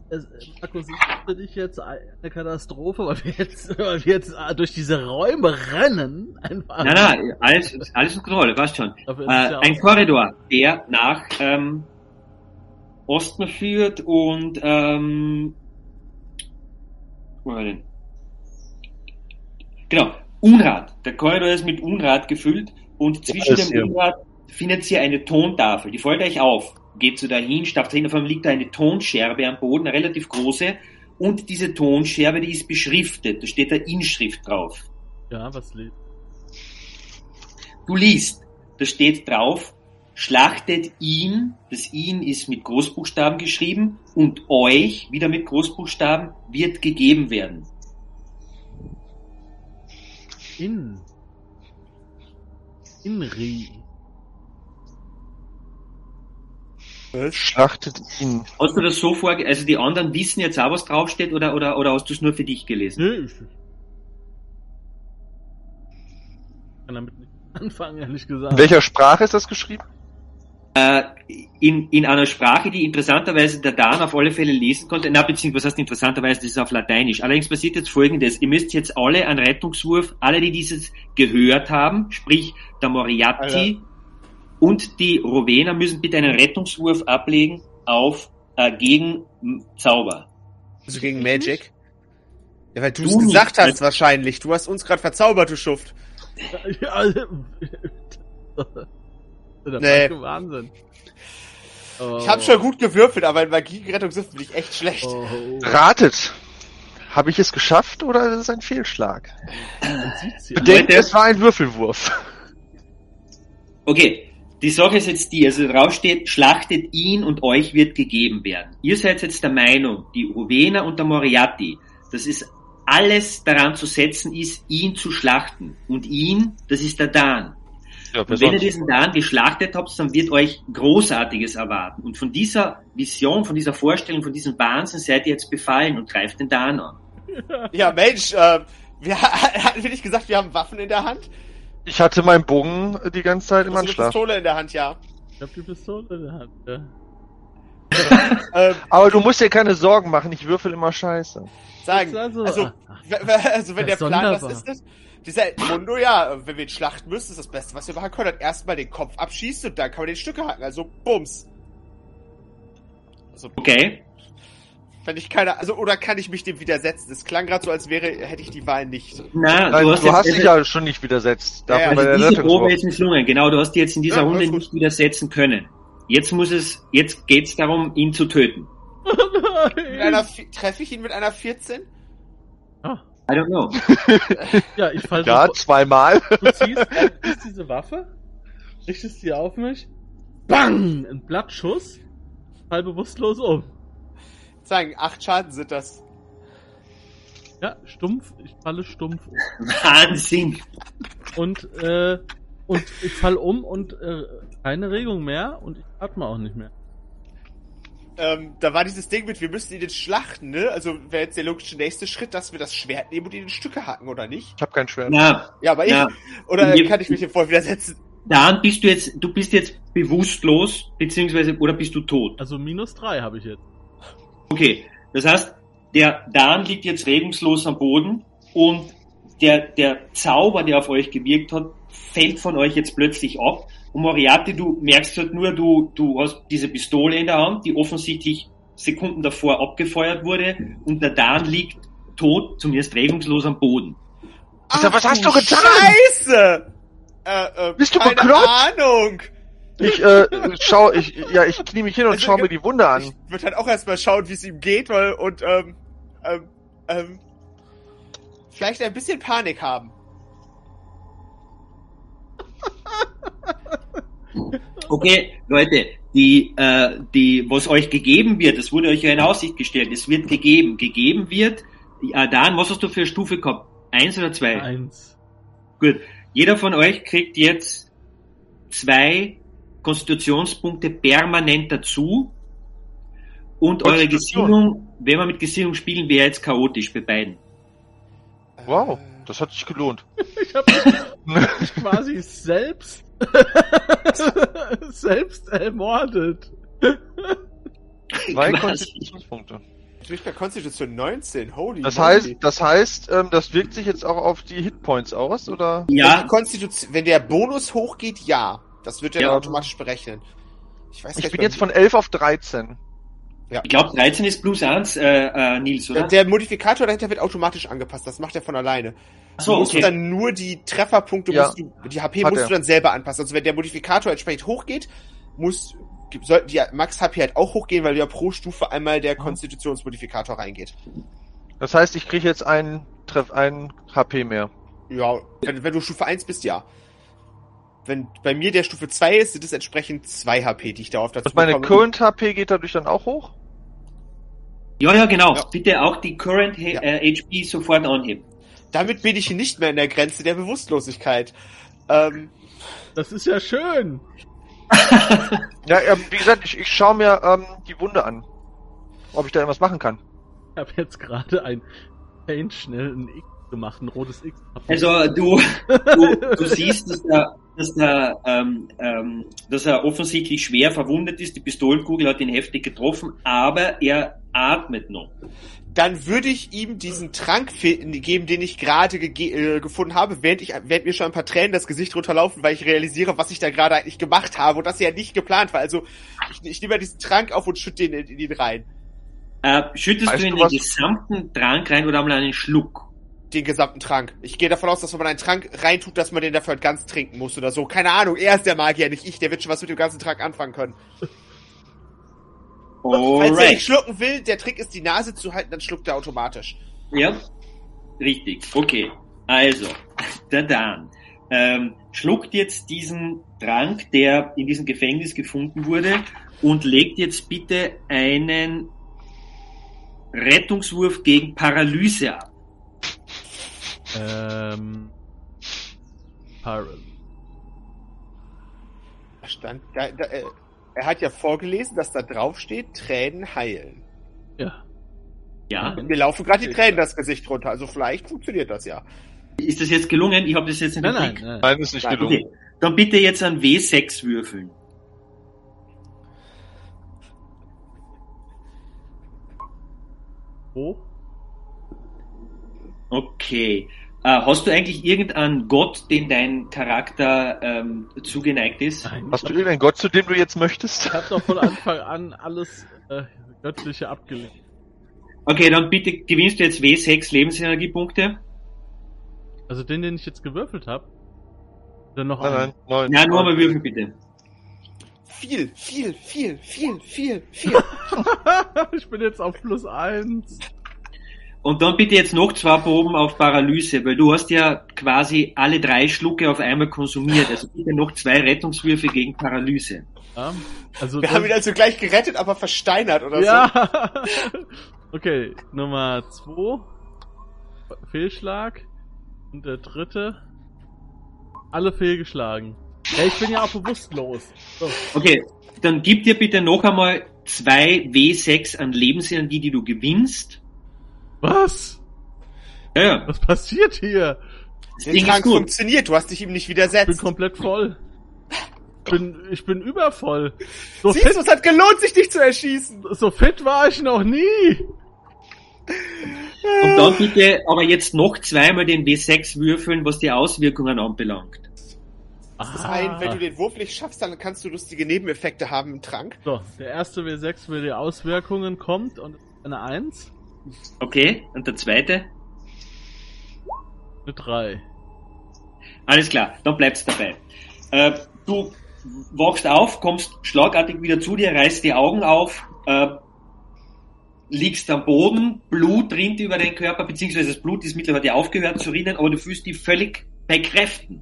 es, Markus, ich für dich jetzt eine Katastrophe, weil wir jetzt, weil wir jetzt äh, durch diese Räume rennen. Einfach. Nein, nein, alles, alles in Kontrolle, passt schon. Äh, ein Korridor, der nach ähm, Osten führt und ähm, wo war denn? Genau, Unrat. Der Korridor ist mit Unrat gefüllt und zwischen dem Unrat findet ihr eine Tontafel. Die folgt euch auf. Geht so dahin, stapft dahin, auf einmal liegt da eine Tonscherbe am Boden, eine relativ große. Und diese Tonscherbe, die ist beschriftet. Da steht da Inschrift drauf. Ja, was liest? Du liest. Da steht drauf, schlachtet ihn, das ihn ist mit Großbuchstaben geschrieben, und euch, wieder mit Großbuchstaben, wird gegeben werden. In. Inri. Schlachtet ihn. Hast du das so vor, also die anderen wissen jetzt auch, was draufsteht, oder, oder, oder hast du es nur für dich gelesen? Nee, ich kann damit nicht anfangen, ehrlich gesagt. In welcher Sprache ist das geschrieben? Äh, in, in einer Sprache, die interessanterweise der Dan auf alle Fälle lesen konnte. Na, beziehungsweise, was heißt interessanterweise, das ist auf Lateinisch. Allerdings passiert jetzt Folgendes. Ihr müsst jetzt alle einen Rettungswurf, alle, die dieses gehört haben, sprich der Moriarty Alter. Und die Rowena müssen bitte einen Rettungswurf ablegen auf äh, gegen Zauber. Also gegen Magic? Ja, weil du es gesagt hast wahrscheinlich. Du hast uns gerade verzaubert, du Schuft. Ja, Der nee. Wahnsinn. Oh. Ich habe schon gut gewürfelt, aber in Magierettung sind bin ich echt schlecht. Oh. Ratet! Habe ich es geschafft oder ist es ein Fehlschlag? Bedenkt, es war ein Würfelwurf. Okay, die Sache ist jetzt die, also drauf steht, schlachtet ihn und euch wird gegeben werden. Ihr seid jetzt der Meinung, die Rowena und der Moriarty, das ist alles daran zu setzen ist, ihn zu schlachten. Und ihn, das ist der Dan. Ja, und wenn ihr diesen Dan geschlachtet habt, dann wird euch Großartiges erwarten. Und von dieser Vision, von dieser Vorstellung, von diesem Wahnsinn seid ihr jetzt befallen und greift den Dan an. Ja, Mensch, äh, wir, hatten wir nicht gesagt, wir haben Waffen in der Hand? Ich hatte meinen Bogen die ganze Zeit im Anschlag. Ich Pistole in der Hand, ja. Ich hab die Pistole in der Hand, ja. Ähm, Aber du musst dir keine Sorgen machen, ich würfel immer scheiße. Sagen, also, also, also wenn der Plan, was ist das? Dieser Mundo, ja, wenn wir ihn schlachten müssen, ist das Beste, was wir machen können. Dann erstmal den Kopf abschießen und dann kann man den Stücke hacken. Also, Bums. Also, okay. Wenn ich keine, also, oder kann ich mich dem widersetzen? Das klang gerade so, als wäre, hätte ich die Wahl nicht. Na, Nein, du hast, du hast dich ja schon nicht widersetzt. Ja, ja. Also diese Probe ist misslungen. Genau, du hast die jetzt in dieser ja, Runde nicht widersetzen können. Jetzt muss es, jetzt geht's darum, ihn zu töten. treffe ich ihn mit einer 14? Ah. I don't know. ja, ich falle Ja, zweimal. Du ziehst, äh, diese Waffe, richtest sie auf mich, bang, ein Blattschuss, fall bewusstlos um. Sagen, acht Schaden sind das. Ja, stumpf, ich falle stumpf um. Wahnsinn! Und, äh, und ich fall um und äh, keine Regung mehr und ich atme auch nicht mehr ähm, da war dieses Ding mit, wir müssen ihn jetzt schlachten, ne? Also wäre jetzt der logische nächste Schritt, dass wir das Schwert nehmen und ihn in Stücke hacken, oder nicht? Ich habe kein Schwert. Ja, ja aber ja. ich. Oder kann ich mich dem voll widersetzen? Dan, bist du jetzt, du bist jetzt bewusstlos, beziehungsweise, oder bist du tot? Also minus drei habe ich jetzt. Okay, das heißt, der Dan liegt jetzt regungslos am Boden und der, der Zauber, der auf euch gewirkt hat, fällt von euch jetzt plötzlich ab und Moriarty, du merkst halt nur, du, du hast diese Pistole in der Hand, die offensichtlich Sekunden davor abgefeuert wurde und der Dan liegt tot, zumindest regungslos am Boden. Ach, Alter, was hast du getan? Scheiße! Äh, äh, Bist du keine bekloppt? Ahnung! Ich, äh, schau, ich, ja, ich knie mich hin und also, schau mir die Wunde an. Ich würde halt auch erstmal schauen, wie es ihm geht, weil, und, ähm, ähm, ähm, vielleicht ein bisschen Panik haben. Okay, Leute, die, äh, die, was euch gegeben wird, das wurde euch ja in Aussicht gestellt, es wird gegeben. Gegeben wird, äh, Dan, was hast du für eine Stufe gehabt? Eins oder zwei? Eins. Gut. Jeder von euch kriegt jetzt zwei Konstitutionspunkte permanent dazu. Und eure Gesinnung, wenn wir mit Gesinnung spielen, wäre jetzt chaotisch bei beiden. Wow, das hat sich gelohnt. ich habe mich quasi selbst Selbst ermordet. Zwei Konstitutionspunkte. Ich bin bei Konstitution 19, holy Das heißt, das heißt, ähm, das wirkt sich jetzt auch auf die Hitpoints aus, oder? Ja. Wenn, Konstitution, wenn der Bonus hochgeht, ja. Das wird ja, ja. automatisch berechnen. Ich weiß Ich bin jetzt von 11 auf 13. Ja. Ich glaube, 13 ist plus 1, äh, äh, Nils, oder? Der, der Modifikator dahinter wird automatisch angepasst. Das macht er von alleine. So, du musst okay. dann nur die Trefferpunkte, ja. musst du, die HP Hat musst er. du dann selber anpassen. Also wenn der Modifikator entsprechend hochgeht, muss sollten die Max HP halt auch hochgehen, weil ja pro Stufe einmal der Konstitutionsmodifikator reingeht. Das heißt, ich kriege jetzt einen Treff, einen HP mehr. Ja, wenn, wenn du Stufe 1 bist, ja. Wenn bei mir der Stufe 2 ist, sind es entsprechend 2 HP, die ich darauf dazu Und meine bekomme. Current HP geht dadurch dann auch hoch? Ja, ja, genau. Ja. Bitte auch die Current ja. äh, HP sofort anheben. Damit bin ich nicht mehr in der Grenze der Bewusstlosigkeit. Ähm, das ist ja schön. ja, ähm, wie gesagt, ich, ich schaue mir ähm, die Wunde an. Ob ich da irgendwas machen kann. Ich habe jetzt gerade ein Paint schnell ein X gemacht, ein rotes X. Also du, du, du siehst, dass er, dass, er, ähm, ähm, dass er offensichtlich schwer verwundet ist. Die Pistolenkugel hat ihn heftig getroffen, aber er atmet noch dann würde ich ihm diesen Trank geben, den ich gerade äh, gefunden habe, während ich während mir schon ein paar Tränen das Gesicht runterlaufen, weil ich realisiere, was ich da gerade eigentlich gemacht habe und das ja nicht geplant war. Also ich, ich nehme diesen Trank auf und schütte den in, in ihn rein. Äh, schüttest weißt du in den gesamten Trank rein oder mal einen Schluck? Den gesamten Trank. Ich gehe davon aus, dass wenn man einen Trank reintut, dass man den dafür halt ganz trinken muss oder so. Keine Ahnung, er ist der Magier, nicht ich. Der wird schon was mit dem ganzen Trank anfangen können. Alright. Falls er nicht schlucken will, der Trick ist, die Nase zu halten, dann schluckt er automatisch. Ja, richtig. Okay. Also, der Dan ähm, schluckt jetzt diesen Trank, der in diesem Gefängnis gefunden wurde, und legt jetzt bitte einen Rettungswurf gegen Paralyse ab. Ähm. Paralyse. Stand, da, da, äh, er hat ja vorgelesen, dass da drauf steht, Tränen heilen. Ja. Ja. Mir laufen gerade die Tränen das Gesicht runter, also vielleicht funktioniert das ja. Ist das jetzt gelungen? Ich habe das jetzt in der nein, Blick. Nein, nein. nein, ist nicht nein, gelungen. Okay. Dann bitte jetzt an W6 würfeln. Wo? Okay. Äh, hast du eigentlich irgendeinen Gott, den dein Charakter ähm, zugeneigt ist? Nein, hast du irgendeinen Gott, zu dem du jetzt möchtest? Ich hab doch von Anfang an alles äh, Göttliche abgelehnt. Okay, dann bitte gewinnst du jetzt W6 Lebensenergiepunkte. Also den, den ich jetzt gewürfelt habe? Oder noch nein, einen? Nein, nein, ja, nur mal würfeln bitte. Viel, viel, viel, viel, viel, viel. ich bin jetzt auf plus eins. Und dann bitte jetzt noch zwei Proben auf Paralyse, weil du hast ja quasi alle drei Schlucke auf einmal konsumiert. Also bitte noch zwei Rettungswürfe gegen Paralyse. Ja, also Wir haben ihn also gleich gerettet, aber versteinert oder ja. so. okay, Nummer zwei. Fehlschlag. Und der dritte. Alle fehlgeschlagen. Ja, ich bin ja auch bewusstlos. So. Okay, dann gib dir bitte noch einmal zwei W6 an Lebensenergie, die du gewinnst was? Ja, ja. Was passiert hier? Das Ding Trank funktioniert, du hast dich ihm nicht widersetzt. Ich bin komplett voll. Ich bin, ich bin übervoll. So Siehst fit, du, es hat gelohnt, sich dich zu erschießen. So fit war ich noch nie. Und dann bitte aber jetzt noch zweimal den W6 würfeln, was die Auswirkungen anbelangt. Das ist ein, wenn du den Wurf nicht schaffst, dann kannst du lustige Nebeneffekte haben im Trank. So, der erste W6 für die Auswirkungen kommt und eine 1. Okay, und der zweite? Eine 3. Alles klar, dann bleibst dabei. Äh, du wachst auf, kommst schlagartig wieder zu dir, reißt die Augen auf, äh, liegst am Boden, Blut rinnt über deinen Körper, beziehungsweise das Blut ist mittlerweile aufgehört zu rinnen, aber du fühlst dich völlig bei Kräften.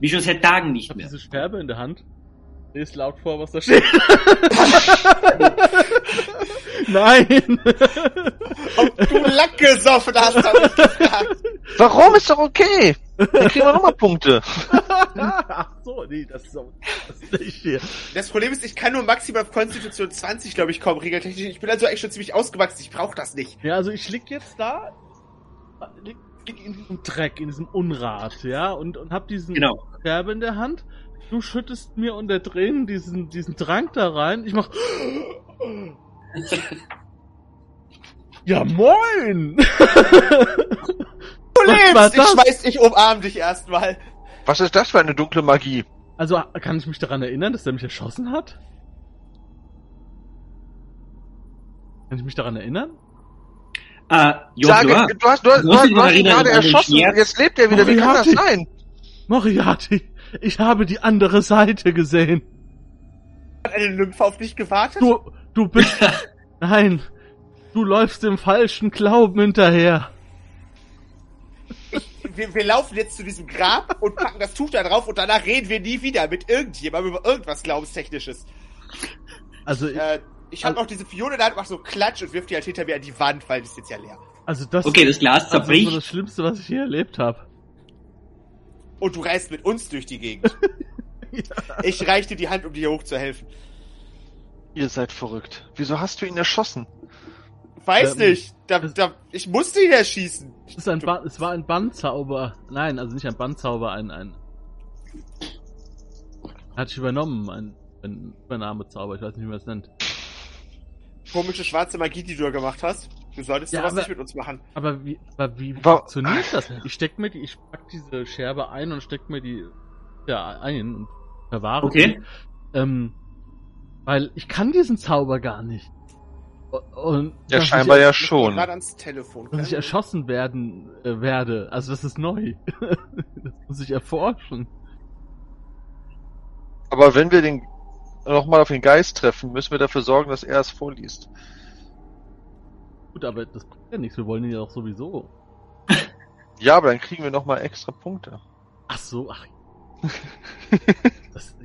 Wie schon seit Tagen nicht ich mehr. diese Sperbe in der Hand. Lies laut vor, was da steht. Nein! Ob du Lack gesoffen hast, hab ich gefragt. Warum ist doch okay? Dann kriegen wir nochmal Punkte. Ach so, nee, das ist, so, das ist nicht hier. Das Problem ist, ich kann nur maximal auf Konstitution 20, glaube ich, kommen, regeltechnisch. Ich bin also echt schon ziemlich ausgewachsen, ich brauche das nicht. Ja, also ich lieg jetzt da, lieg in diesem Dreck, in diesem Unrat, ja, und, und hab diesen genau. Scherbe in der Hand du schüttest mir unter Tränen diesen, diesen Trank da rein. Ich mach. ja, moin! du lebst! Ich schmeiß dich, umarm dich erstmal. Was ist das für eine dunkle Magie? Also, kann ich mich daran erinnern, dass der mich erschossen hat? Kann ich mich daran erinnern? Äh, Sage, du hast, du hast, du hast, du hast ihn gerade erschossen, jetzt lebt er wieder, Moriarty. wie kann das sein? Moriarty, ich habe die andere Seite gesehen. Hat eine Lymphe auf dich gewartet? Du, du bist, nein, du läufst dem falschen Glauben hinterher. Ich, wir, wir, laufen jetzt zu diesem Grab und packen das Tuch da drauf und danach reden wir nie wieder mit irgendjemandem über irgendwas Glaubenstechnisches. Also ich, äh, ich habe also, noch diese Fiole der Hand, mach so Klatsch und wirf die halt hinter mir an die Wand, weil die ist jetzt ja leer. Also das. Okay, das Glas zerbricht. Also das, das Schlimmste, was ich hier erlebt habe. Und du reist mit uns durch die Gegend. ja. Ich reich dir die Hand, um dir hochzuhelfen. Ihr seid verrückt. Wieso hast du ihn erschossen? Weiß ähm, nicht. Da, da, ich musste ihn erschießen. Es, ist ein ba es war ein Bandzauber. Nein, also nicht ein Bandzauber, ein, ein. Hat sich übernommen, ein, ein Übernahmezauber, ich weiß nicht, wie man es nennt komische schwarze Magie, die du da gemacht hast. Du solltest ja, sowas aber, nicht mit uns machen. Aber wie, aber wie War, funktioniert das? Ich steck mir die, ich pack diese Scherbe ein und steck mir die ja ein und verwahre okay. die. Ähm, weil ich kann diesen Zauber gar nicht. Und ja, scheinbar ich, ja schon. Ans Telefon. Dass ich erschossen werden äh, werde. Also das ist neu. das muss ich erforschen. Aber wenn wir den nochmal auf den Geist treffen, müssen wir dafür sorgen, dass er es vorliest. Gut, aber das bringt ja nichts, wir wollen ihn ja auch sowieso. ja, aber dann kriegen wir nochmal extra Punkte. Ach so, ach. das,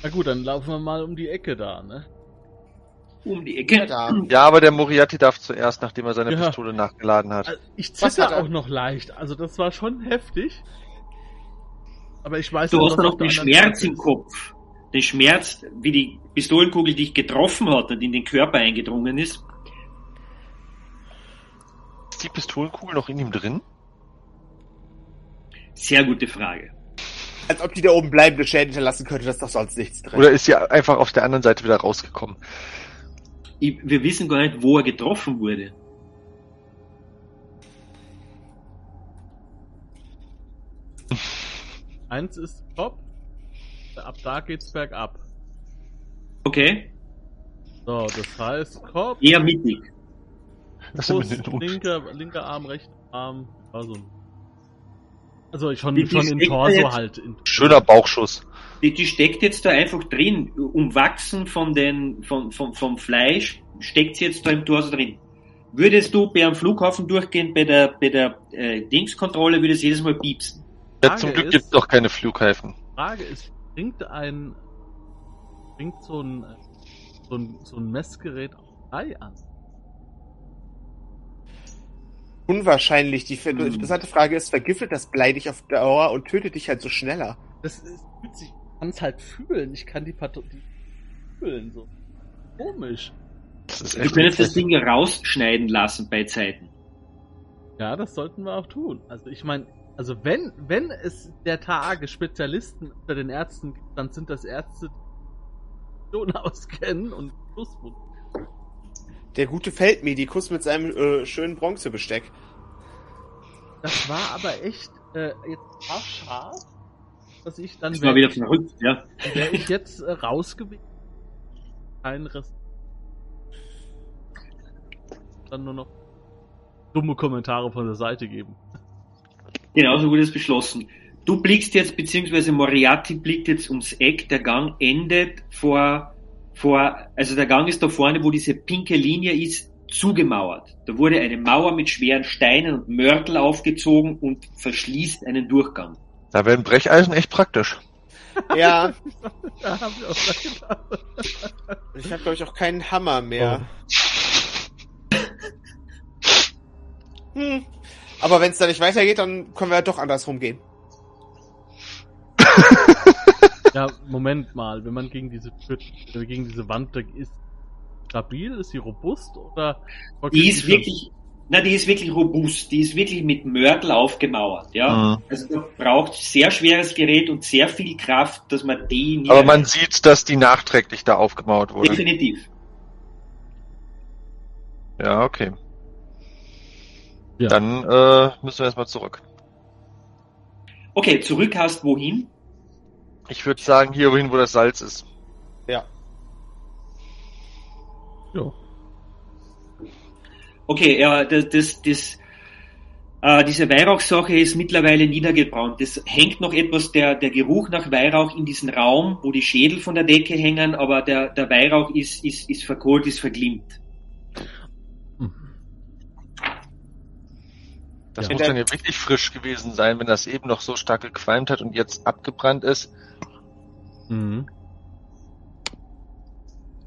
Na gut, dann laufen wir mal um die Ecke da, ne? Um die Ecke da. Ja, aber der Moriarty darf zuerst, nachdem er seine ja. Pistole nachgeladen hat. Also ich zitter auch noch leicht, also das war schon heftig. Aber ich weiß Du hast noch den Schmerz im Kopf. Den Schmerz, wie die Pistolenkugel dich getroffen hat und in den Körper eingedrungen ist. Ist die Pistolenkugel noch in ihm drin? Sehr gute Frage. Als ob die da oben bleibende Schäden hinterlassen könnte, das ist doch sonst nichts drin. Oder ist sie einfach auf der anderen Seite wieder rausgekommen? Ich, wir wissen gar nicht, wo er getroffen wurde. Eins ist Top. Ab da geht's bergab. Okay. So, das heißt Kopf. Eher mittig. Brust, linker, linker Arm, rechter Arm. Also, also schon, die, die schon im Torso jetzt, halt. In, schöner Bauchschuss. Die, die steckt jetzt da einfach drin. Umwachsen von den, von, von, vom Fleisch steckt sie jetzt da im Torso drin. Würdest du bei einem Flughafen durchgehen, bei der, bei der äh, Dingskontrolle, würde es jedes Mal piepsen. Ja, zum Glück gibt es doch keine Flughäfen. Frage ist, bringt ein, bringt so ein, so ein, so ein Messgerät auch Blei an? Unwahrscheinlich. Die hm. interessante Frage ist, vergiftet das Blei dich auf Dauer und tötet dich halt so schneller? Das ist witzig. Ich kann es halt fühlen. Ich kann die, Pato die fühlen, so. Komisch. du könntest das Ding rausschneiden lassen bei Zeiten. Ja, das sollten wir auch tun. Also ich meine, also wenn, wenn es der Tage Spezialisten unter den Ärzten gibt, dann sind das Ärzte, die schon auskennen und Schlusswund. Der gute Feldmedikus mit seinem äh, schönen Bronzebesteck. Das war aber echt äh, jetzt scharf, dass ich dann. Das war wieder verrückt, ja. Wäre ich jetzt äh, rausgewichen, kein Rest. Dann nur noch dumme Kommentare von der Seite geben. Genauso wurde es beschlossen. Du blickst jetzt, beziehungsweise Moriarty blickt jetzt ums Eck, der Gang endet vor, vor, also der Gang ist da vorne, wo diese pinke Linie ist, zugemauert. Da wurde eine Mauer mit schweren Steinen und Mörtel aufgezogen und verschließt einen Durchgang. Da werden Brecheisen echt praktisch. Ja. da haben wir auch gedacht. Ich habe, glaube ich, auch keinen Hammer mehr. Oh. Hm. Aber wenn es da nicht weitergeht, dann können wir ja doch andersrum gehen. ja, Moment mal, wenn man gegen diese äh, gegen diese Wand ist stabil, ist sie robust oder? Die ist wirklich, na, die ist wirklich robust. Die ist wirklich mit Mörtel aufgemauert, ja. Mhm. Also da braucht sehr schweres Gerät und sehr viel Kraft, dass man die. Aber man sieht, dass die nachträglich da aufgemauert wurde. Definitiv. Ja, okay. Ja. Dann äh, müssen wir erstmal zurück. Okay, zurück hast wohin? Ich würde sagen, hier wohin, wo das Salz ist. Ja. Ja. Okay, ja, das, das, das äh, diese Weihrauchsache ist mittlerweile niedergebrannt. Es hängt noch etwas der, der Geruch nach Weihrauch in diesen Raum, wo die Schädel von der Decke hängen, aber der, der Weihrauch ist, ist, ist verkohlt, ist verglimmt. Das ja. muss dann ja wirklich frisch gewesen sein, wenn das eben noch so stark gequalmt hat und jetzt abgebrannt ist. Mhm.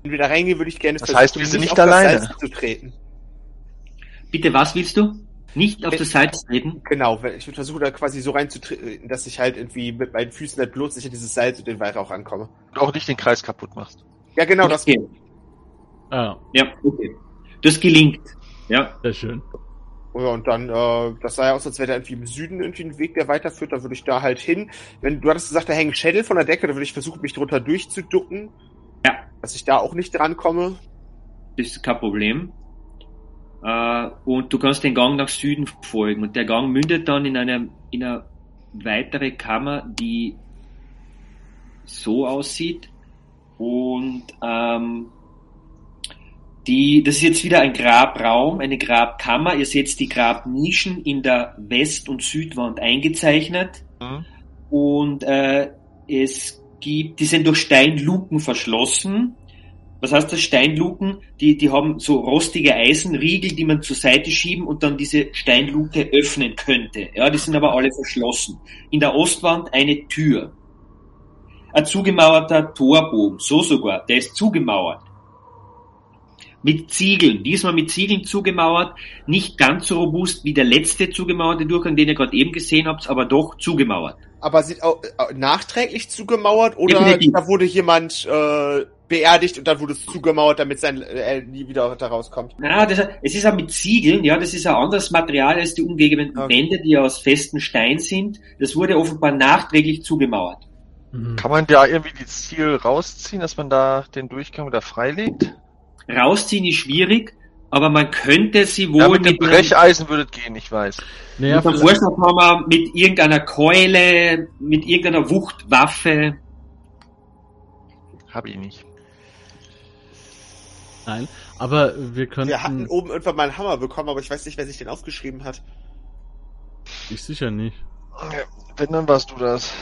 Wenn wir da reingehen, würde ich gerne das heißt, wir sind nicht alleine. Zu treten. Bitte, was willst du? Nicht auf das Salz treten? Genau, ich würde versuchen, da quasi so reinzutreten, dass ich halt irgendwie mit meinen Füßen halt bloß sicher dieses Salz und den Weihrauch ankomme. Und auch nicht den Kreis kaputt machst. Ja, genau, das geht. Ah. Ja, okay. Das gelingt. Ja. Sehr schön. Ja, und dann, äh, das sah ja aus, als wäre da irgendwie im Süden irgendwie ein Weg, der weiterführt, da würde ich da halt hin. Wenn du hattest gesagt, da hängen Schädel von der Decke, da würde ich versuchen, mich drunter durchzuducken. Ja. Dass ich da auch nicht drankomme. Das ist kein Problem. Äh, und du kannst den Gang nach Süden folgen. Und der Gang mündet dann in eine, in eine weitere Kammer, die so aussieht. Und ähm, die, das ist jetzt wieder ein Grabraum, eine Grabkammer. Ihr seht die Grabnischen in der West- und Südwand eingezeichnet. Mhm. Und äh, es gibt, die sind durch Steinluken verschlossen. Was heißt das? Steinluken, die, die haben so rostige Eisenriegel, die man zur Seite schieben und dann diese Steinluke öffnen könnte. Ja, die sind aber alle verschlossen. In der Ostwand eine Tür. Ein zugemauerter Torbogen, so sogar, der ist zugemauert. Mit Ziegeln, diesmal mit Ziegeln zugemauert, nicht ganz so robust wie der letzte zugemauerte Durchgang, den ihr gerade eben gesehen habt, aber doch zugemauert. Aber sind auch äh, nachträglich zugemauert oder Definitiv. da wurde jemand äh, beerdigt und dann wurde es zugemauert, damit sein äh, nie wieder da rauskommt. Na, das, es ist auch mit Ziegeln, ja, das ist ein anderes Material als die umgebenden okay. Wände, die aus festem Stein sind. Das wurde offenbar nachträglich zugemauert. Mhm. Kann man da irgendwie die Ziel rausziehen, dass man da den Durchgang wieder freilegt? Rausziehen ist schwierig, aber man könnte sie wohl ja, mit, mit Brecheisen würde gehen, ich weiß. Naja, mit Vorschlaghammer, mit irgendeiner Keule, mit irgendeiner Wuchtwaffe. Hab ich nicht. Nein, aber wir können. Wir hatten oben irgendwann mal einen Hammer bekommen, aber ich weiß nicht, wer sich den aufgeschrieben hat. Ich sicher nicht. Wenn, dann warst du das.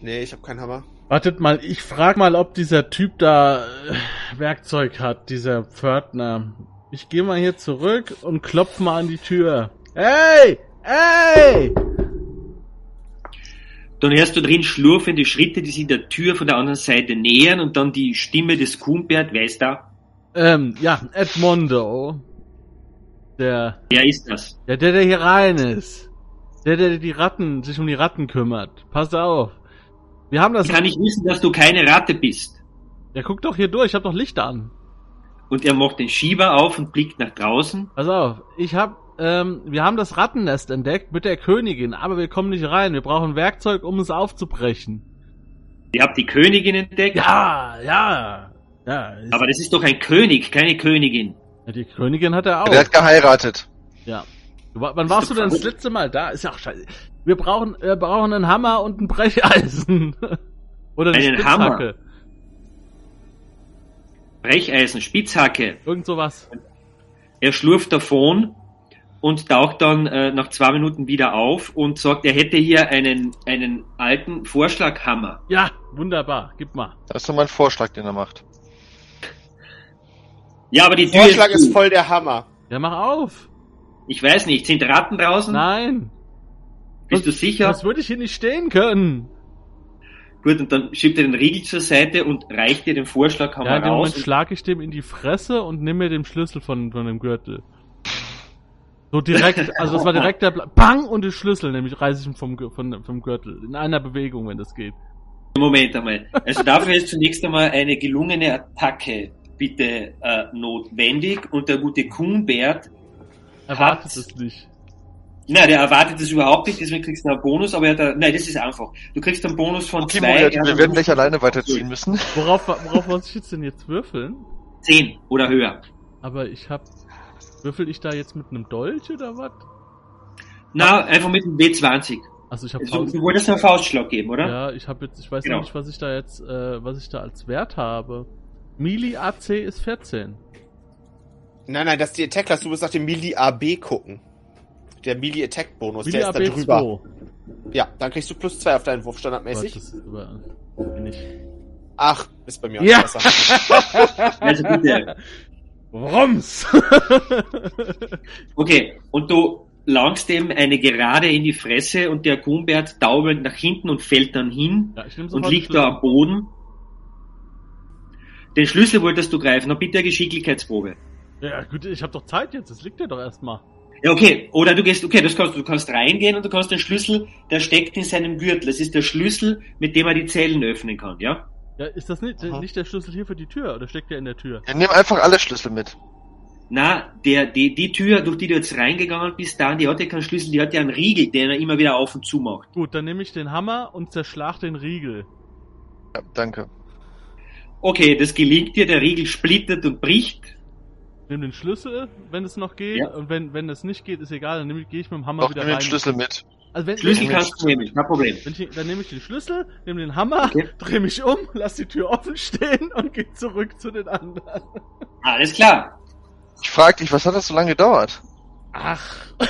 Nee, ich habe keinen Hammer. Wartet mal, ich frag mal, ob dieser Typ da äh, Werkzeug hat, dieser Pförtner. Ich gehe mal hier zurück und klopf mal an die Tür. Hey! Hey! Dann hörst du drin schlurfende Schritte, die sich der Tür von der anderen Seite nähern und dann die Stimme des Kuhnbert, wer ist da? Ähm, ja, Edmondo. Der. Wer ist das? Ja, der, der hier rein ist. Der, der die Ratten, sich um die Ratten kümmert. Pass auf. Wir haben das. Ich kann nicht wissen, dass du keine Ratte bist. Ja, guck doch hier durch, ich hab doch Licht an. Und er macht den Schieber auf und blickt nach draußen. Pass auf, ich hab, ähm, wir haben das Rattennest entdeckt mit der Königin, aber wir kommen nicht rein. Wir brauchen Werkzeug, um es aufzubrechen. Ihr habt die Königin entdeckt? Ja, ja. Ja, Aber das ist doch ein König, keine Königin. Ja, die Königin hat er auch. Der hat geheiratet. Ja. Wann warst du denn das letzte Mal da? Ist ja auch scheiße. Wir brauchen, wir brauchen einen Hammer und ein Brecheisen. Oder eine einen Spitzhacke. Hammer. Brecheisen, Spitzhacke. Irgend sowas. Er schlurft davon und taucht dann äh, nach zwei Minuten wieder auf und sagt, er hätte hier einen, einen alten Vorschlaghammer. Ja, wunderbar. Gib mal. Das ist doch mein Vorschlag, den er macht. Ja, aber die Tür Vorschlag ist, ist voll der Hammer. Ja, mach auf. Ich weiß nicht, sind Ratten draußen? Nein. Bist das, du sicher? Das würde ich hier nicht stehen können. Gut, und dann schiebt er den Riegel zur Seite und reicht dir den Vorschlaghammer ja, raus. Ja, Moment schlage ich dem in die Fresse und nimm mir den Schlüssel von, von dem Gürtel. So direkt, also das war direkt der Bla Bang und den Schlüssel, nämlich reiße ich ihn vom, vom, vom Gürtel. In einer Bewegung, wenn das geht. Moment einmal. Also dafür ist zunächst einmal eine gelungene Attacke bitte äh, notwendig und der gute Kuhnbert erwartet hat, es nicht. Nein, der erwartet es überhaupt nicht, deswegen kriegst du einen Bonus, aber er hat, nein, das ist einfach. Du kriegst einen Bonus von okay, zwei. Moment, wir werden gleich alleine weiterziehen müssen. Worauf, worauf muss ich jetzt denn jetzt würfeln? Zehn oder höher. Aber ich hab, würfel ich da jetzt mit einem Dolch oder was? Na, einfach mit einem W20. Also ich habe also, Du wolltest einen Faustschlag geben, oder? Ja, ich habe jetzt, ich weiß genau. nicht, was ich da jetzt, äh, was ich da als Wert habe. Mili AC ist 14. Nein, nein, das ist die Attack-Class. Du musst nach dem Melee AB gucken. Der Melee Attack Bonus, der ist da drüber. 2. Ja, dann kriegst du plus 2 auf deinen Wurf standardmäßig. Ach, ist bei mir ja. besser. also bitte. Rums! okay, und du langst ihm eine Gerade in die Fresse und der Gumbert taubelt nach hinten und fällt dann hin ja, und liegt da am Boden. Den Schlüssel wolltest du greifen, noch bitte eine Geschicklichkeitsprobe. Ja, gut, ich hab doch Zeit jetzt, das liegt ja doch erstmal. Ja, okay, oder du gehst, okay, das kannst, du kannst reingehen und du kannst den Schlüssel, der steckt in seinem Gürtel. Das ist der Schlüssel, mit dem er die Zellen öffnen kann, ja? Ja, ist das nicht, nicht der Schlüssel hier für die Tür oder steckt der in der Tür? Ja, nimm einfach alle Schlüssel mit. Na, der, die, die Tür, durch die du jetzt reingegangen bist, da, die hat ja keinen Schlüssel, die hat ja einen Riegel, den er immer wieder auf und zu macht. Gut, dann nehme ich den Hammer und zerschlag den Riegel. Ja, danke. Okay, das gelingt dir, der Riegel splittert und bricht. Nimm den Schlüssel, wenn es noch geht, ja. und wenn, wenn das nicht geht, ist egal, dann gehe ich mit dem Hammer Doch, wieder nimm rein. den Schlüssel mit. Also wenn, Schlüssel kannst du nehmen, kein Problem. Ich, dann nehme ich den Schlüssel, nehme den Hammer, okay. drehe mich um, lass die Tür offen stehen und gehe zurück zu den anderen. Alles klar. Ich frag dich, was hat das so lange gedauert? Ach.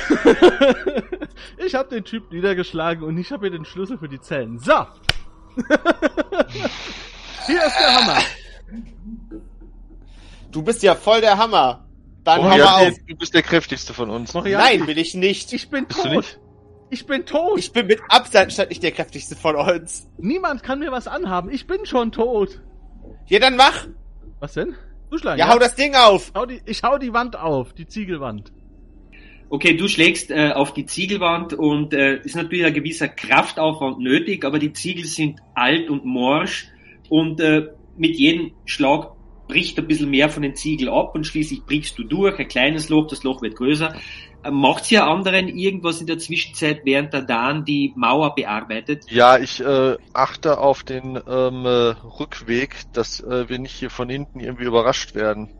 ich habe den Typ niedergeschlagen und ich habe hier den Schlüssel für die Zellen. So. Hier ist der Hammer. Du bist ja voll der Hammer. Dann oh, ja, auf. Du bist der kräftigste von uns. Nein, bin ich nicht. Ich bin tot. Ich bin tot. Ich bin mit Abstand nicht der kräftigste von uns. Niemand kann mir was anhaben. Ich bin schon tot. Ja, dann mach. Was denn? Zuschlagen. Ja, ja, hau das Ding auf. Hau die, ich hau die Wand auf, die Ziegelwand. Okay, du schlägst äh, auf die Ziegelwand und äh, ist natürlich ein gewisser Kraftaufwand nötig, aber die Ziegel sind alt und morsch und äh, mit jedem Schlag bricht ein bisschen mehr von den Ziegel ab und schließlich brichst du durch, ein kleines Loch, das Loch wird größer. Äh, macht ihr anderen irgendwas in der Zwischenzeit, während der Dan die Mauer bearbeitet? Ja, ich äh, achte auf den ähm, äh, Rückweg, dass äh, wir nicht hier von hinten irgendwie überrascht werden.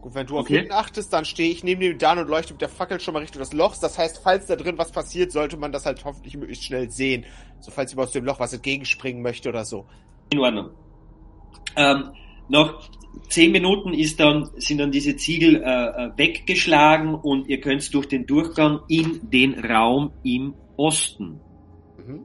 Gut, wenn du okay. auf hinten achtest, dann stehe ich neben dem Dan und leuchte mit der Fackel schon mal Richtung des Lochs. Das heißt, falls da drin was passiert, sollte man das halt hoffentlich möglichst schnell sehen. So falls jemand aus dem Loch was entgegenspringen möchte oder so. In Ordnung. Ähm, nach zehn Minuten ist dann, sind dann diese Ziegel äh, äh, weggeschlagen und ihr könnt durch den Durchgang in den Raum im Osten. Mhm.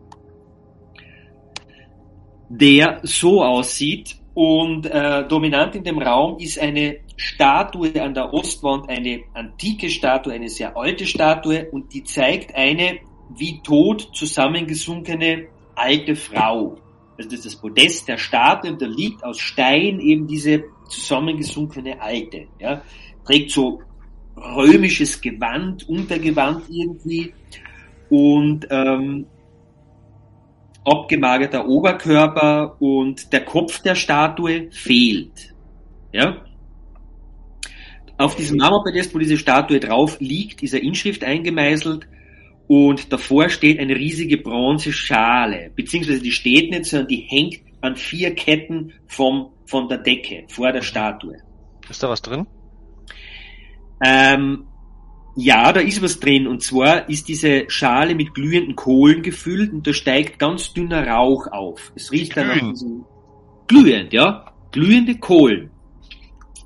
Der so aussieht und äh, dominant in dem Raum ist eine Statue an der Ostwand, eine antike Statue, eine sehr alte Statue und die zeigt eine wie tot zusammengesunkene alte Frau. Also das ist das Podest der Statue und da liegt aus Stein eben diese zusammengesunkene Alte. Ja. Trägt so römisches Gewand, Untergewand irgendwie und ähm, abgemagerter Oberkörper und der Kopf der Statue fehlt. Ja. Auf diesem Marmorpodest, wo diese Statue drauf liegt, ist eine Inschrift eingemeißelt und davor steht eine riesige Bronzeschale, beziehungsweise die steht nicht, sondern die hängt an vier Ketten vom, von der Decke vor der Statue. Ist da was drin? Ähm, ja, da ist was drin. Und zwar ist diese Schale mit glühenden Kohlen gefüllt und da steigt ganz dünner Rauch auf. Es riecht dann nach diesem glühend, ja. Glühende Kohlen.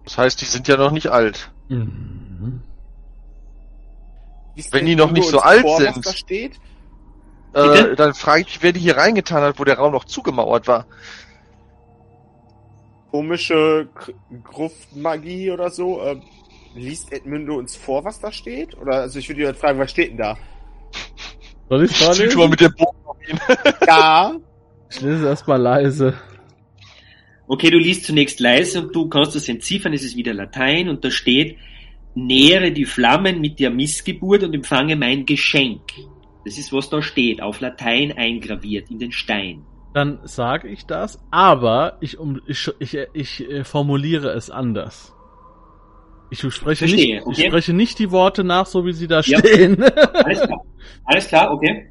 Das heißt, die sind ja noch nicht alt. Mhm. Wenn die noch nicht so alt vor, sind, äh, dann frage ich mich, wer die hier reingetan hat, wo der Raum noch zugemauert war. Komische Gruftmagie oder so. Ähm, liest Edmundo uns vor, was da steht? Oder also ich würde dich fragen, was steht denn da? Soll ich vorlesen? schon mal mit dem Bogen Ja. Ich lese erstmal leise. Okay, du liest zunächst leise und du kannst das entziffern, es ist wieder Latein und da steht, nähere die Flammen mit der Missgeburt und empfange mein Geschenk. Das ist, was da steht, auf Latein eingraviert in den Stein. Dann sage ich das, aber ich, um, ich, ich, ich äh, formuliere es anders. Ich spreche, nicht, okay. ich spreche nicht die Worte nach, so wie sie da ja. stehen. Alles klar. Alles klar, okay.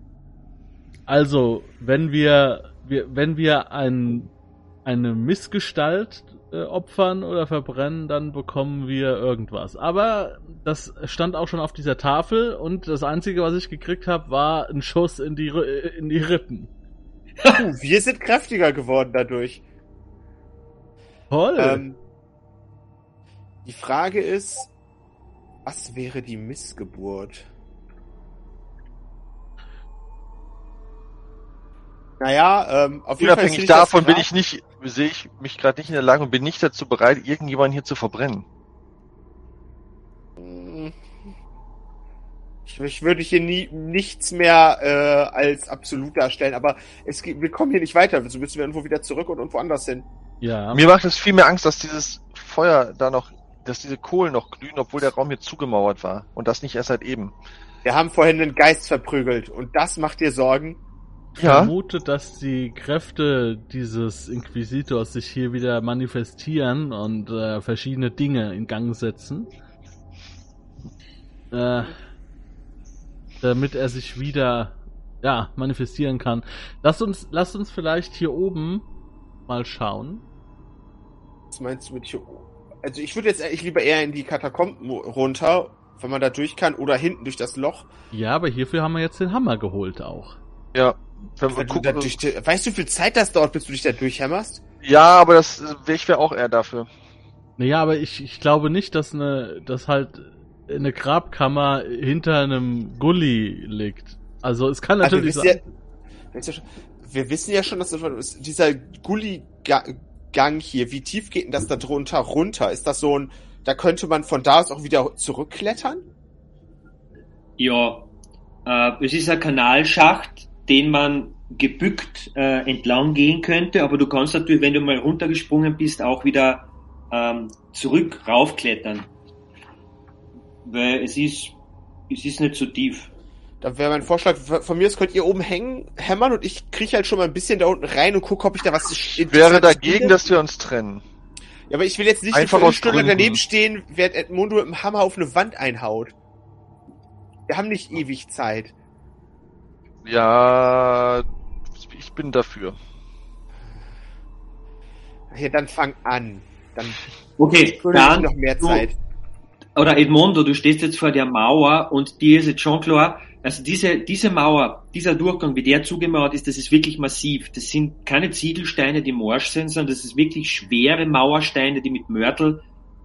Also, wenn wir, wir wenn wir ein, eine Missgestalt äh, opfern oder verbrennen, dann bekommen wir irgendwas. Aber das stand auch schon auf dieser Tafel und das Einzige, was ich gekriegt habe, war ein Schuss in die, in die Rippen. Wir sind kräftiger geworden dadurch. Toll. Ähm, die Frage ist, Was wäre die Missgeburt? Naja, ähm, auf jeden Unabhängig Fall davon bin ich nicht, sehe ich mich gerade nicht in der Lage und bin nicht dazu bereit, irgendjemanden hier zu verbrennen. Ich, ich würde hier nie nichts mehr äh, als absolut darstellen, aber es wir kommen hier nicht weiter, also müssen wir irgendwo wieder zurück und irgendwo anders hin. Ja. Mir macht es viel mehr Angst, dass dieses Feuer da noch, dass diese Kohlen noch glühen, obwohl der Raum hier zugemauert war und das nicht erst seit eben. Wir haben vorhin einen Geist verprügelt und das macht dir Sorgen. Ich ja. vermute, dass die Kräfte dieses Inquisitors sich hier wieder manifestieren und äh, verschiedene Dinge in Gang setzen. Äh, damit er sich wieder ja, manifestieren kann. Lass uns, lass uns vielleicht hier oben mal schauen. Was meinst du mit hier oben? Also ich würde jetzt eigentlich lieber eher in die Katakomben runter, wenn man da durch kann, oder hinten durch das Loch. Ja, aber hierfür haben wir jetzt den Hammer geholt auch. Ja, wenn wir gucken, durch, weißt du, wie viel Zeit das dauert, bis du dich da durchhämmerst? Ja, aber das ich wäre auch eher dafür. Naja, aber ich, ich glaube nicht, dass eine, dass halt eine Grabkammer hinter einem Gully liegt. Also es kann also, natürlich also, sein. Ja, wir wissen ja schon, dass das, dieser Gully-Gang hier, wie tief geht denn das da drunter runter? Ist das so ein, da könnte man von da aus auch wieder zurückklettern? Ja, äh, es ist ein Kanalschacht, den man gebückt äh, entlang gehen könnte, aber du kannst natürlich, wenn du mal runtergesprungen bist, auch wieder ähm, zurück raufklettern. Weil es ist, es ist nicht so tief. Da wäre mein Vorschlag, von mir aus könnt ihr oben hängen, hämmern und ich kriege halt schon mal ein bisschen da unten rein und gucke, ob ich da was... Ich wäre dagegen, dass wir uns trennen. Ja, aber ich will jetzt nicht Einfach eine Stunde daneben stehen, während Edmundo mit dem Hammer auf eine Wand einhaut. Wir haben nicht ewig Zeit. Ja, ich bin dafür. Ja, dann fang an. Dann okay, dann noch mehr Zeit. Oder Edmondo, du stehst jetzt vor der Mauer und dir ist jetzt schon klar, also diese, diese Mauer, dieser Durchgang, wie der zugemauert ist, das ist wirklich massiv. Das sind keine Ziegelsteine, die morsch sind, sondern das ist wirklich schwere Mauersteine, die mit Mörtel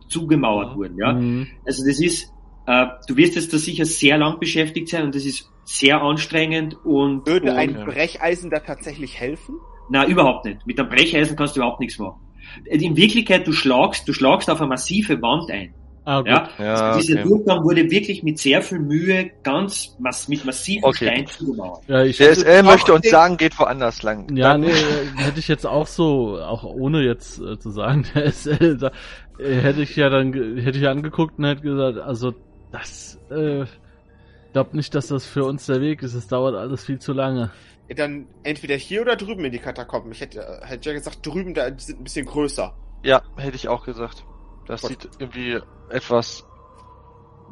zugemauert wurden. Ja? Mhm. Also das ist, äh, du wirst jetzt da sicher sehr lang beschäftigt sein und das ist sehr anstrengend und. Würde und, ein Brecheisen da tatsächlich helfen? Na, überhaupt nicht. Mit einem Brecheisen kannst du überhaupt nichts machen. In Wirklichkeit, du schlagst, du schlagst auf eine massive Wand ein. Ah, ja? ja Dieser okay. Durchgang wurde wirklich mit sehr viel Mühe ganz mass mit massiven okay. Steinen zugemauert. Ja, ich DSL möchte uns sagen, geht woanders lang. Ja, nee, hätte ich jetzt auch so, auch ohne jetzt äh, zu sagen, DSL, da, äh, hätte ich ja dann, hätte ich angeguckt und hätte gesagt, also das, äh, glaube nicht, dass das für uns der Weg ist. Es dauert alles viel zu lange. Ja, dann entweder hier oder drüben in die Katakomben. Ich hätte, hätte ja gesagt, drüben, da die sind ein bisschen größer. Ja, hätte ich auch gesagt. Das Gott. sieht irgendwie etwas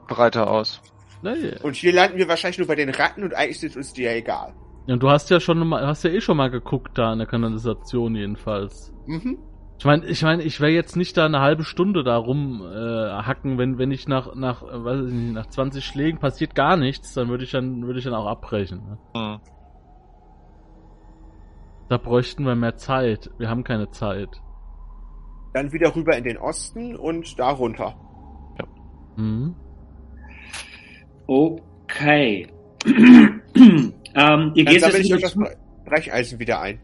breiter aus. Naja. Und hier landen wir wahrscheinlich nur bei den Ratten und eigentlich ist uns die ja egal. Ja, du hast ja schon mal, hast ja eh schon mal geguckt da in der Kanalisation jedenfalls. Mhm. Ich meine, ich meine, ich wäre jetzt nicht da eine halbe Stunde da rumhacken, äh, wenn wenn ich nach nach äh, weiß ich nicht, nach 20 Schlägen passiert gar nichts, dann würde ich dann würde ich dann auch abbrechen. Ne? Mhm. Da bräuchten wir mehr Zeit. Wir haben keine Zeit. Dann wieder rüber in den Osten und da runter. Mhm. Okay. ähm, ihr geht jetzt das Brecheisen wieder ein.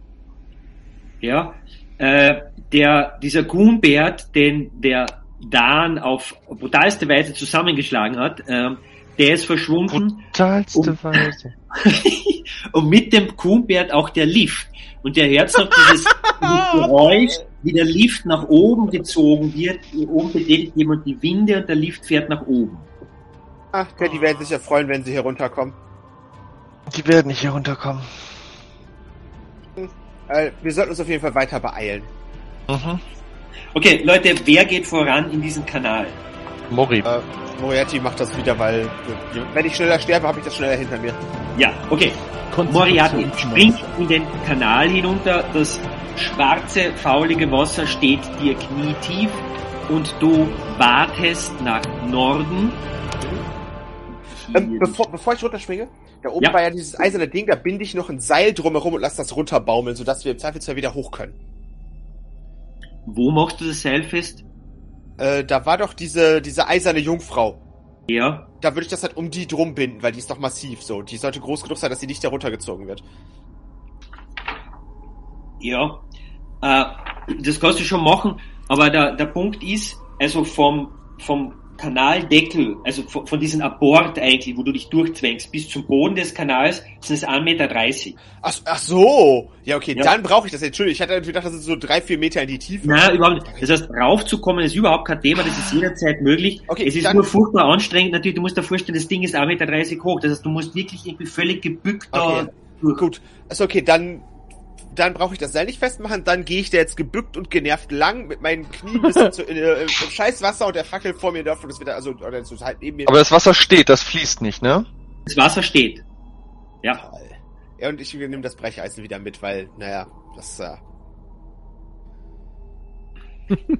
Ja, äh, der, dieser Gumbert, den der Dan auf brutalste Weise zusammengeschlagen hat, äh, der ist verschwunden. Brutalste und, Weise. und mit dem Gumbert auch der Lift. Und der hört noch dieses, dieses Geräusch, wie der Lift nach oben gezogen wird. Hier oben betätigt jemand die Winde und der Lift fährt nach oben. Ach, die werden sich ja freuen, wenn sie hier runterkommen. Die werden nicht hier runterkommen. Äh, wir sollten uns auf jeden Fall weiter beeilen. Mhm. Okay, Leute, wer geht voran in diesen Kanal? Mori. Äh, Moriarty macht das wieder, weil wenn ich schneller sterbe, habe ich das schneller hinter mir. Ja, okay. Moriarty springt in den Kanal hinunter. Das schwarze, faulige Wasser steht dir knietief und du wartest nach Norden. Ähm, bevor, bevor ich runterspringe, da oben ja. war ja dieses eiserne Ding, da binde ich noch ein Seil drumherum und lass das runterbaumeln, sodass wir im Zweifelsfall wieder hoch können. Wo machst du das Seil fest? Äh, da war doch diese, diese eiserne Jungfrau. Ja. Da würde ich das halt um die drum binden, weil die ist doch massiv so. Die sollte groß genug sein, dass sie nicht heruntergezogen wird. Ja. Äh, das kannst du schon machen, aber der, der Punkt ist, also vom, vom Kanaldeckel, also von, von diesem Abort eigentlich, wo du dich durchzwängst, bis zum Boden des Kanals, sind es 1,30 Meter. Ach, ach so, ja okay, ja. dann brauche ich das. Entschuldigung, ich hatte gedacht, das ist so drei, vier Meter in die Tiefe. Nein, überhaupt nicht. Das heißt, raufzukommen ist überhaupt kein Thema, das ist jederzeit möglich. Okay, es ist nur furchtbar anstrengend, natürlich, du musst dir vorstellen, das Ding ist 1,30 Meter hoch, das heißt, du musst wirklich irgendwie völlig gebückt okay. da durch. Gut, also okay, dann dann brauche ich das Seil nicht festmachen, dann gehe ich da jetzt gebückt und genervt lang mit meinen Knien bis zu, äh, im Scheißwasser und der Fackel vor mir darf und das wieder, also, oder so halt neben mir. Aber das Wasser steht, das fließt nicht, ne? Das Wasser steht. Ja. Toll. Ja, und ich nehme das Brecheisen wieder mit, weil, naja, das, äh...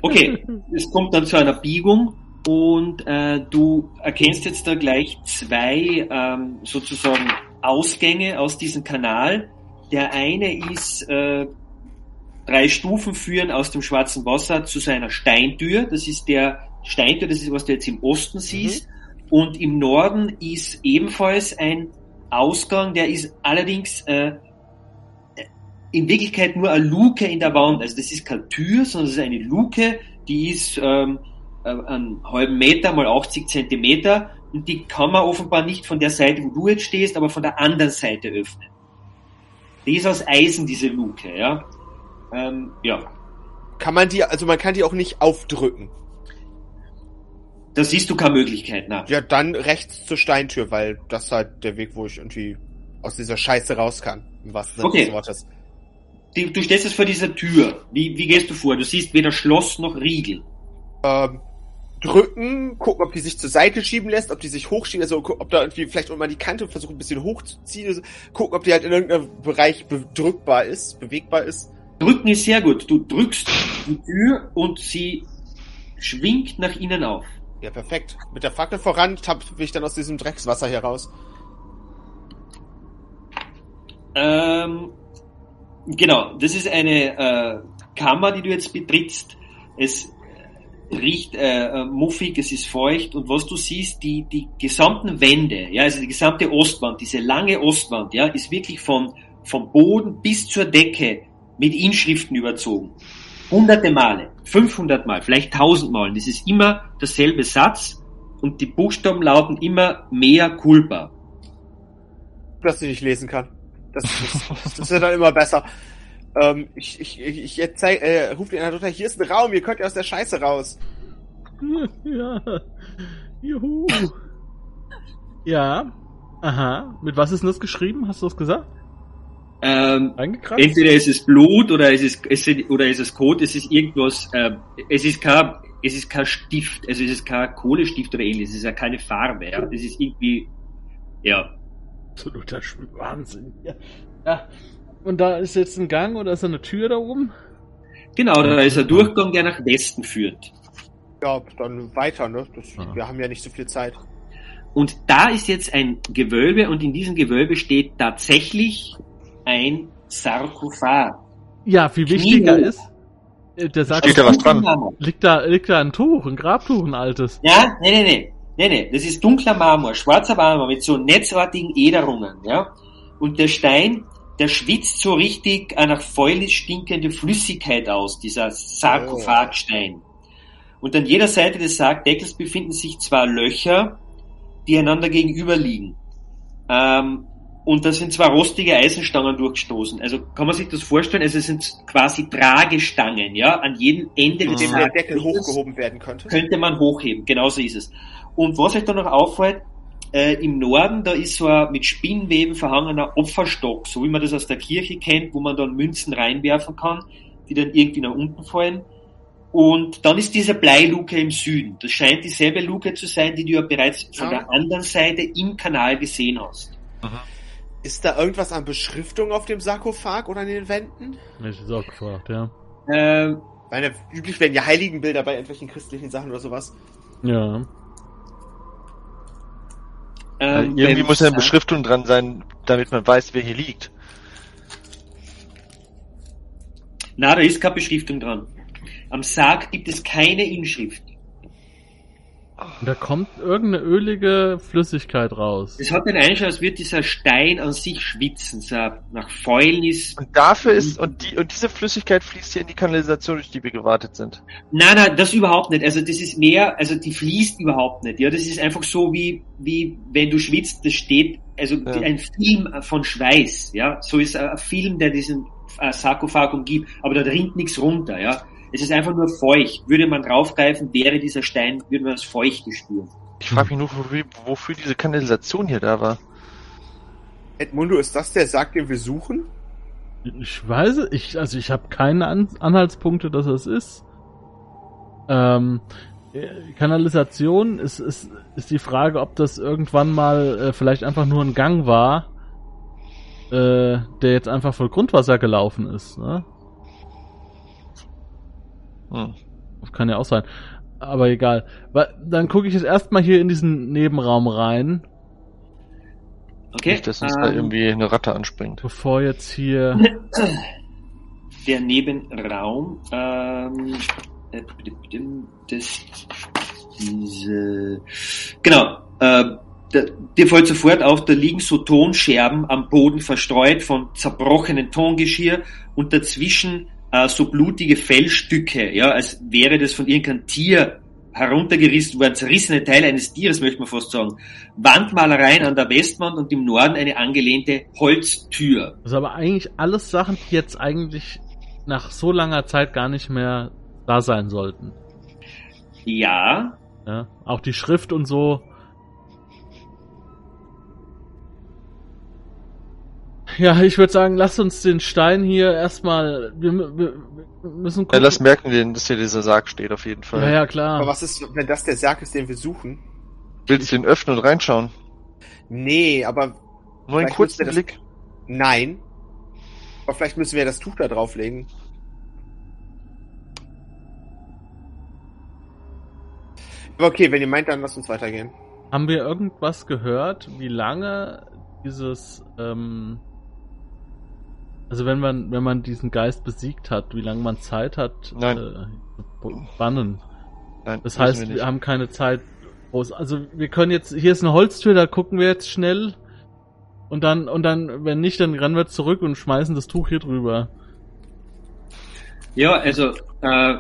Okay, es kommt dann zu einer Biegung und äh, du erkennst jetzt da gleich zwei ähm, sozusagen Ausgänge aus diesem Kanal der eine ist, äh, drei Stufen führen aus dem Schwarzen Wasser zu seiner Steintür. Das ist der Steintür, das ist, was du jetzt im Osten siehst. Mhm. Und im Norden ist ebenfalls ein Ausgang, der ist allerdings äh, in Wirklichkeit nur eine Luke in der Wand. Also das ist keine Tür, sondern es ist eine Luke, die ist ähm, äh, einen halben Meter mal 80 Zentimeter und die kann man offenbar nicht von der Seite, wo du jetzt stehst, aber von der anderen Seite öffnen. Die ist aus Eisen, diese Luke, ja. Ähm, ja. Kann man die, also man kann die auch nicht aufdrücken. Da siehst du keine Möglichkeit, na. Ja, dann rechts zur Steintür, weil das ist halt der Weg, wo ich irgendwie aus dieser Scheiße raus kann. Was okay. des Wortes. Die, du stehst jetzt vor dieser Tür. Wie, wie gehst du vor? Du siehst weder Schloss noch Riegel. Ähm, drücken, gucken, ob die sich zur Seite schieben lässt, ob die sich hochschieben, also ob da irgendwie vielleicht mal die Kante versuchen ein bisschen hochzuziehen, also gucken, ob die halt in irgendeinem Bereich drückbar ist, bewegbar ist. Drücken ist sehr gut. Du drückst die Tür und sie schwingt nach innen auf. Ja, perfekt. Mit der Fackel voran tapfe ich dann aus diesem Dreckswasser hier raus. Ähm, genau, das ist eine äh, Kammer, die du jetzt betrittst. Es riecht äh, äh, muffig, es ist feucht und was du siehst, die, die gesamten Wände, ja, also die gesamte Ostwand, diese lange Ostwand, ja, ist wirklich von, vom Boden bis zur Decke mit Inschriften überzogen. Hunderte Male, 500 Mal, vielleicht 1000 Mal. Das ist immer derselbe Satz und die Buchstaben lauten immer mehr culpa. Dass du nicht lesen kann. Das, das, das wird dann immer besser. Ähm, ich ich, ich, ich zeig, äh, ruf den runter, hier ist ein Raum, ihr könnt ja aus der Scheiße raus. Ja. Juhu. ja. Aha. Mit was ist denn das geschrieben? Hast du das gesagt? Ähm, entweder ist es Blut oder ist es, ist es oder ist es Kot, es ist irgendwas, äh, es ist kein, es ist kein Stift, also es ist kein Kohlestift oder ähnliches, es ist ja keine Farbe, ja. Es ist irgendwie, ja. Absoluter Wahnsinn. Ja. ja. Und da ist jetzt ein Gang oder ist da eine Tür da oben? Genau, da ist ein Durchgang, der nach Westen führt. Ja, dann weiter, ne? Das, ah. Wir haben ja nicht so viel Zeit. Und da ist jetzt ein Gewölbe und in diesem Gewölbe steht tatsächlich ein Sarkophag. Ja, viel wichtiger Knie ist, äh, der sagt, steht da was dran? Liegt da, liegt da ein Tuch, ein Grabtuch, ein altes. Ja, nee, nee, nee. Nee, nee, das ist dunkler Marmor, schwarzer Marmor mit so netzartigen Äderungen, ja. Und der Stein der schwitzt so richtig eine nach Fäulnis stinkende Flüssigkeit aus, dieser Sarkophagstein. Und an jeder Seite des Sargdeckels befinden sich zwei Löcher, die einander gegenüber liegen. Ähm, und da sind zwei rostige Eisenstangen durchgestoßen. Also kann man sich das vorstellen? Also es sind quasi Tragestangen, ja, an jedem Ende des der Deckel hochgehoben werden könnte. Könnte man hochheben, genauso ist es. Und was euch da noch auffällt, äh, Im Norden, da ist so ein mit Spinnweben verhangener Opferstock, so wie man das aus der Kirche kennt, wo man dann Münzen reinwerfen kann, die dann irgendwie nach unten fallen. Und dann ist diese Bleiluke im Süden. Das scheint dieselbe Luke zu sein, die du ja bereits von ja. der anderen Seite im Kanal gesehen hast. Aha. Ist da irgendwas an Beschriftung auf dem Sarkophag oder an den Wänden? Ich Sarkophag, ja. Ähm, Weil üblich werden ja Heiligenbilder bei irgendwelchen christlichen Sachen oder sowas. Ja. Ähm, irgendwie muss ja eine Beschriftung dran sein, damit man weiß, wer hier liegt. Na, da ist keine Beschriftung dran. Am Sarg gibt es keine Inschrift. Und da kommt irgendeine ölige Flüssigkeit raus. Es hat den Einschau, als wird dieser Stein an sich schwitzen, so nach Fäulnis. Und dafür ist, und die, und diese Flüssigkeit fließt hier in die Kanalisation, durch die wir gewartet sind. Nein, nein, das überhaupt nicht. Also das ist mehr, also die fließt überhaupt nicht. Ja, das ist einfach so wie, wie wenn du schwitzt, das steht, also ja. ein Film von Schweiß. Ja, so ist ein Film, der diesen äh, Sarkophag umgibt, aber da rinnt nichts runter. Ja, es ist einfach nur feucht. Würde man draufgreifen, wäre dieser Stein, würde man als feucht spüren. Ich frage mich nur, wofür, diese Kanalisation hier da war. Edmundo, ist das der Sarg, den wir suchen? Ich weiß, ich, also ich habe keine An Anhaltspunkte, dass es ist. Ähm, Kanalisation ist, ist, ist die Frage, ob das irgendwann mal äh, vielleicht einfach nur ein Gang war, äh, der jetzt einfach voll Grundwasser gelaufen ist. Ne? Hm. Das kann ja auch sein. Aber egal. Dann gucke ich jetzt erstmal hier in diesen Nebenraum rein. Okay. Nicht, dass uns ähm, da irgendwie eine Ratte anspringt. Bevor jetzt hier. Der Nebenraum. Ähm, das, diese, genau. Äh, dir fällt sofort auf, da liegen so Tonscherben am Boden verstreut von zerbrochenen Tongeschirr und dazwischen äh, so blutige Fellstücke, ja, als wäre das von irgendeinem Tier heruntergerissen worden, zerrissene Teile eines Tieres, möchte man fast sagen. Wandmalereien an der Westwand und im Norden eine angelehnte Holztür. Das ist aber eigentlich alles Sachen, die jetzt eigentlich nach so langer Zeit gar nicht mehr da sein sollten. Ja. Ja, auch die Schrift und so Ja, ich würde sagen, lass uns den Stein hier erstmal. Wir, wir, müssen gucken. Ja, lass merken, dass hier dieser Sarg steht, auf jeden Fall. Ja, ja, klar. Aber was ist, wenn das der Sarg ist, den wir suchen? Willst du den öffnen und reinschauen? Nee, aber. Nur einen kurzen Blick. Das... Nein. Aber vielleicht müssen wir das Tuch da drauflegen. Okay, wenn ihr meint, dann lasst uns weitergehen. Haben wir irgendwas gehört, wie lange dieses ähm, also wenn man, wenn man diesen Geist besiegt hat, wie lange man Zeit hat, Nein. Äh, bannen. Nein, das heißt, wir, wir, haben keine Zeit. Also wir können jetzt, hier ist eine Holztür, da gucken wir jetzt schnell und dann, und dann, wenn nicht, dann rennen wir zurück und schmeißen das Tuch hier drüber. Ja, also äh,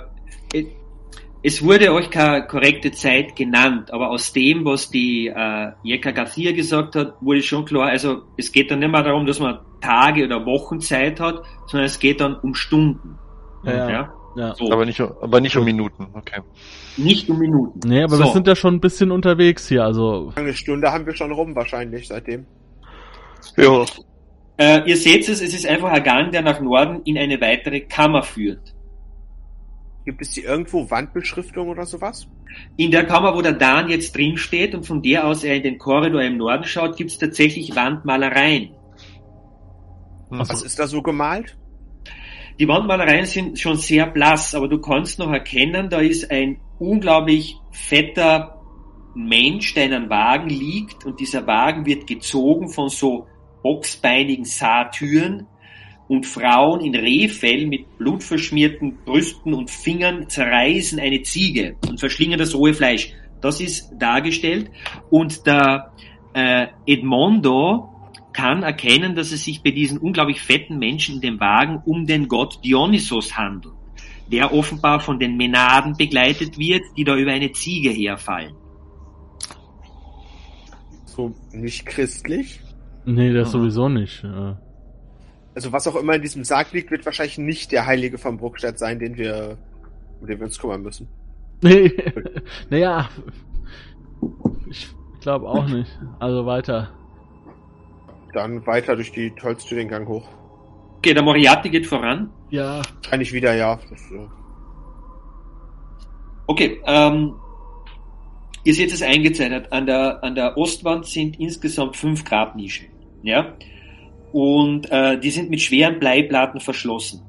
es wurde euch keine korrekte Zeit genannt, aber aus dem, was die äh, Jeka Garcia gesagt hat, wurde schon klar, also es geht dann nicht mehr darum, dass man Tage oder Wochen Zeit hat, sondern es geht dann um Stunden. Ja, ja. ja. So. Aber, nicht, aber nicht um Minuten, okay. Nicht um Minuten. Nee, aber so. wir sind ja schon ein bisschen unterwegs hier, also. Eine Stunde haben wir schon rum wahrscheinlich seitdem. Ja. Äh, ihr seht es, es ist einfach ein Gang, der nach Norden in eine weitere Kammer führt. Gibt es hier irgendwo Wandbeschriftung oder sowas? In der Kammer, wo der Dan jetzt drin steht und von der aus er in den Korridor im Norden schaut, gibt es tatsächlich Wandmalereien. Was also, ist da so gemalt? Die Wandmalereien sind schon sehr blass, aber du kannst noch erkennen, da ist ein unglaublich fetter Mensch, der in einem Wagen liegt und dieser Wagen wird gezogen von so boxbeinigen Satyren und Frauen in Rehfell mit blutverschmierten Brüsten und Fingern zerreißen eine Ziege und verschlingen das rohe Fleisch. Das ist dargestellt und der äh, Edmondo kann erkennen, dass es sich bei diesen unglaublich fetten Menschen in dem Wagen um den Gott Dionysos handelt, der offenbar von den Menaden begleitet wird, die da über eine Ziege herfallen. So nicht christlich? Nee, das sowieso nicht. Ja also was auch immer in diesem Sarg liegt, wird wahrscheinlich nicht der Heilige von Bruckstadt sein, den wir, um den wir uns kümmern müssen. Nee, naja, ich glaube auch nicht. Also weiter. Dann weiter durch die Holztür den Gang hoch. Okay, der Moriarty geht voran. Ja. Wahrscheinlich wieder, ja. Das, äh... Okay, ähm, ihr seht es eingezeichnet. An der, an der Ostwand sind insgesamt fünf Grabnischen. Ja und äh, die sind mit schweren Bleiplatten verschlossen.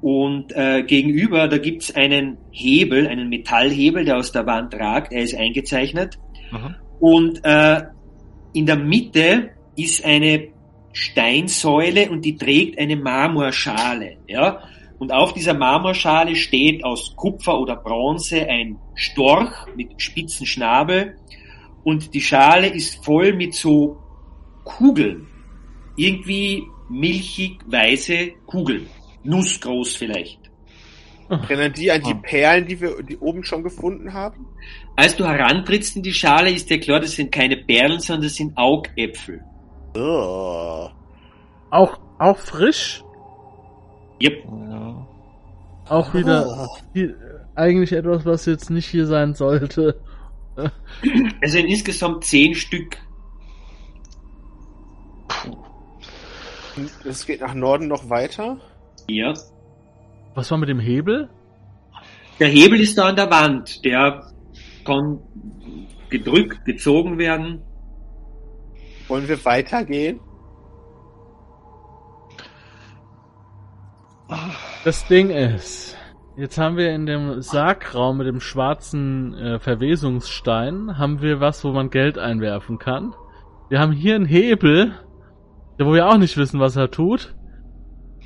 Und äh, gegenüber, da gibt's einen Hebel, einen Metallhebel, der aus der Wand ragt, er ist eingezeichnet. Mhm. Und äh, in der Mitte ist eine Steinsäule und die trägt eine Marmorschale. Ja? Und auf dieser Marmorschale steht aus Kupfer oder Bronze ein Storch mit spitzen Schnabel und die Schale ist voll mit so Kugeln. Irgendwie milchig weiße Kugeln. Nussgroß vielleicht. Erinnern die an die Perlen, die wir die oben schon gefunden haben? Als du herantrittst in die Schale, ist dir klar, das sind keine Perlen, sondern das sind Augäpfel. Oh. Auch, auch frisch? Yep. Ja. Auch wieder oh. eigentlich etwas, was jetzt nicht hier sein sollte. Es sind insgesamt zehn Stück. Es geht nach Norden noch weiter? Ja. Was war mit dem Hebel? Der Hebel ist da an der Wand. Der kann gedrückt, gezogen werden. Wollen wir weitergehen? Das Ding ist, jetzt haben wir in dem Sargraum mit dem schwarzen äh, Verwesungsstein, haben wir was, wo man Geld einwerfen kann. Wir haben hier einen Hebel, wo wir auch nicht wissen, was er tut.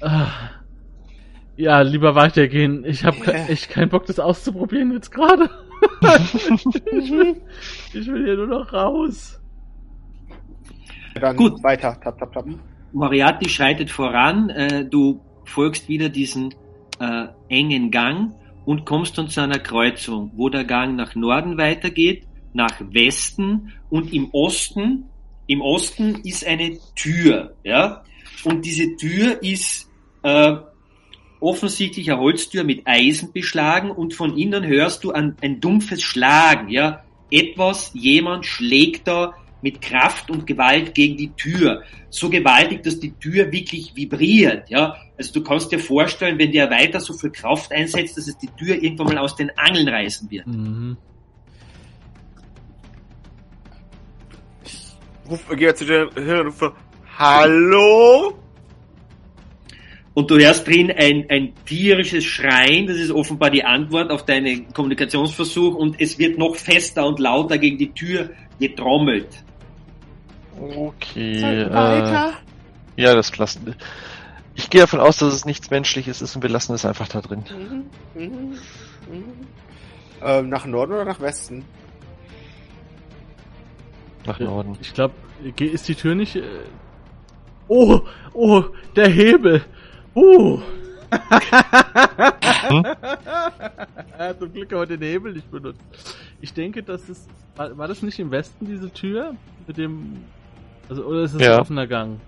Ah. Ja, lieber weitergehen. Ich habe yeah. echt keinen Bock, das auszuprobieren jetzt gerade. ich, will, ich will hier nur noch raus. Dann Gut. weiter. Tap, tap, tap. Moriarty schreitet voran. Äh, du folgst wieder diesen äh, engen Gang und kommst dann zu einer Kreuzung, wo der Gang nach Norden weitergeht, nach Westen und im Osten. Im Osten ist eine Tür, ja, und diese Tür ist äh, offensichtlich eine Holztür mit Eisen beschlagen und von innen hörst du ein, ein dumpfes Schlagen, ja. Etwas, jemand schlägt da mit Kraft und Gewalt gegen die Tür. So gewaltig, dass die Tür wirklich vibriert, ja. Also du kannst dir vorstellen, wenn der weiter so viel Kraft einsetzt, dass es die Tür irgendwann mal aus den Angeln reißen wird. Mhm. Ich rufe, gehe zu der Hirn und rufe, Hallo? und du hörst drin ein, ein tierisches Schreien, das ist offenbar die Antwort auf deinen Kommunikationsversuch und es wird noch fester und lauter gegen die Tür getrommelt. Okay. Äh, ja, das klassen. Ich gehe davon aus, dass es nichts Menschliches ist und wir lassen es einfach da drin. Mhm, mhm, mhm. Ähm, nach Norden oder nach Westen? Nach Norden. Ich glaube, ist die Tür nicht. Äh... Oh, oh, der Hebel. Uh. hm? Zum Glück haben wir den Hebel nicht benutzt. Ich denke, das ist. War, war, das nicht im Westen diese Tür? Mit dem. Also, oder ist es ja. ein offener Gang?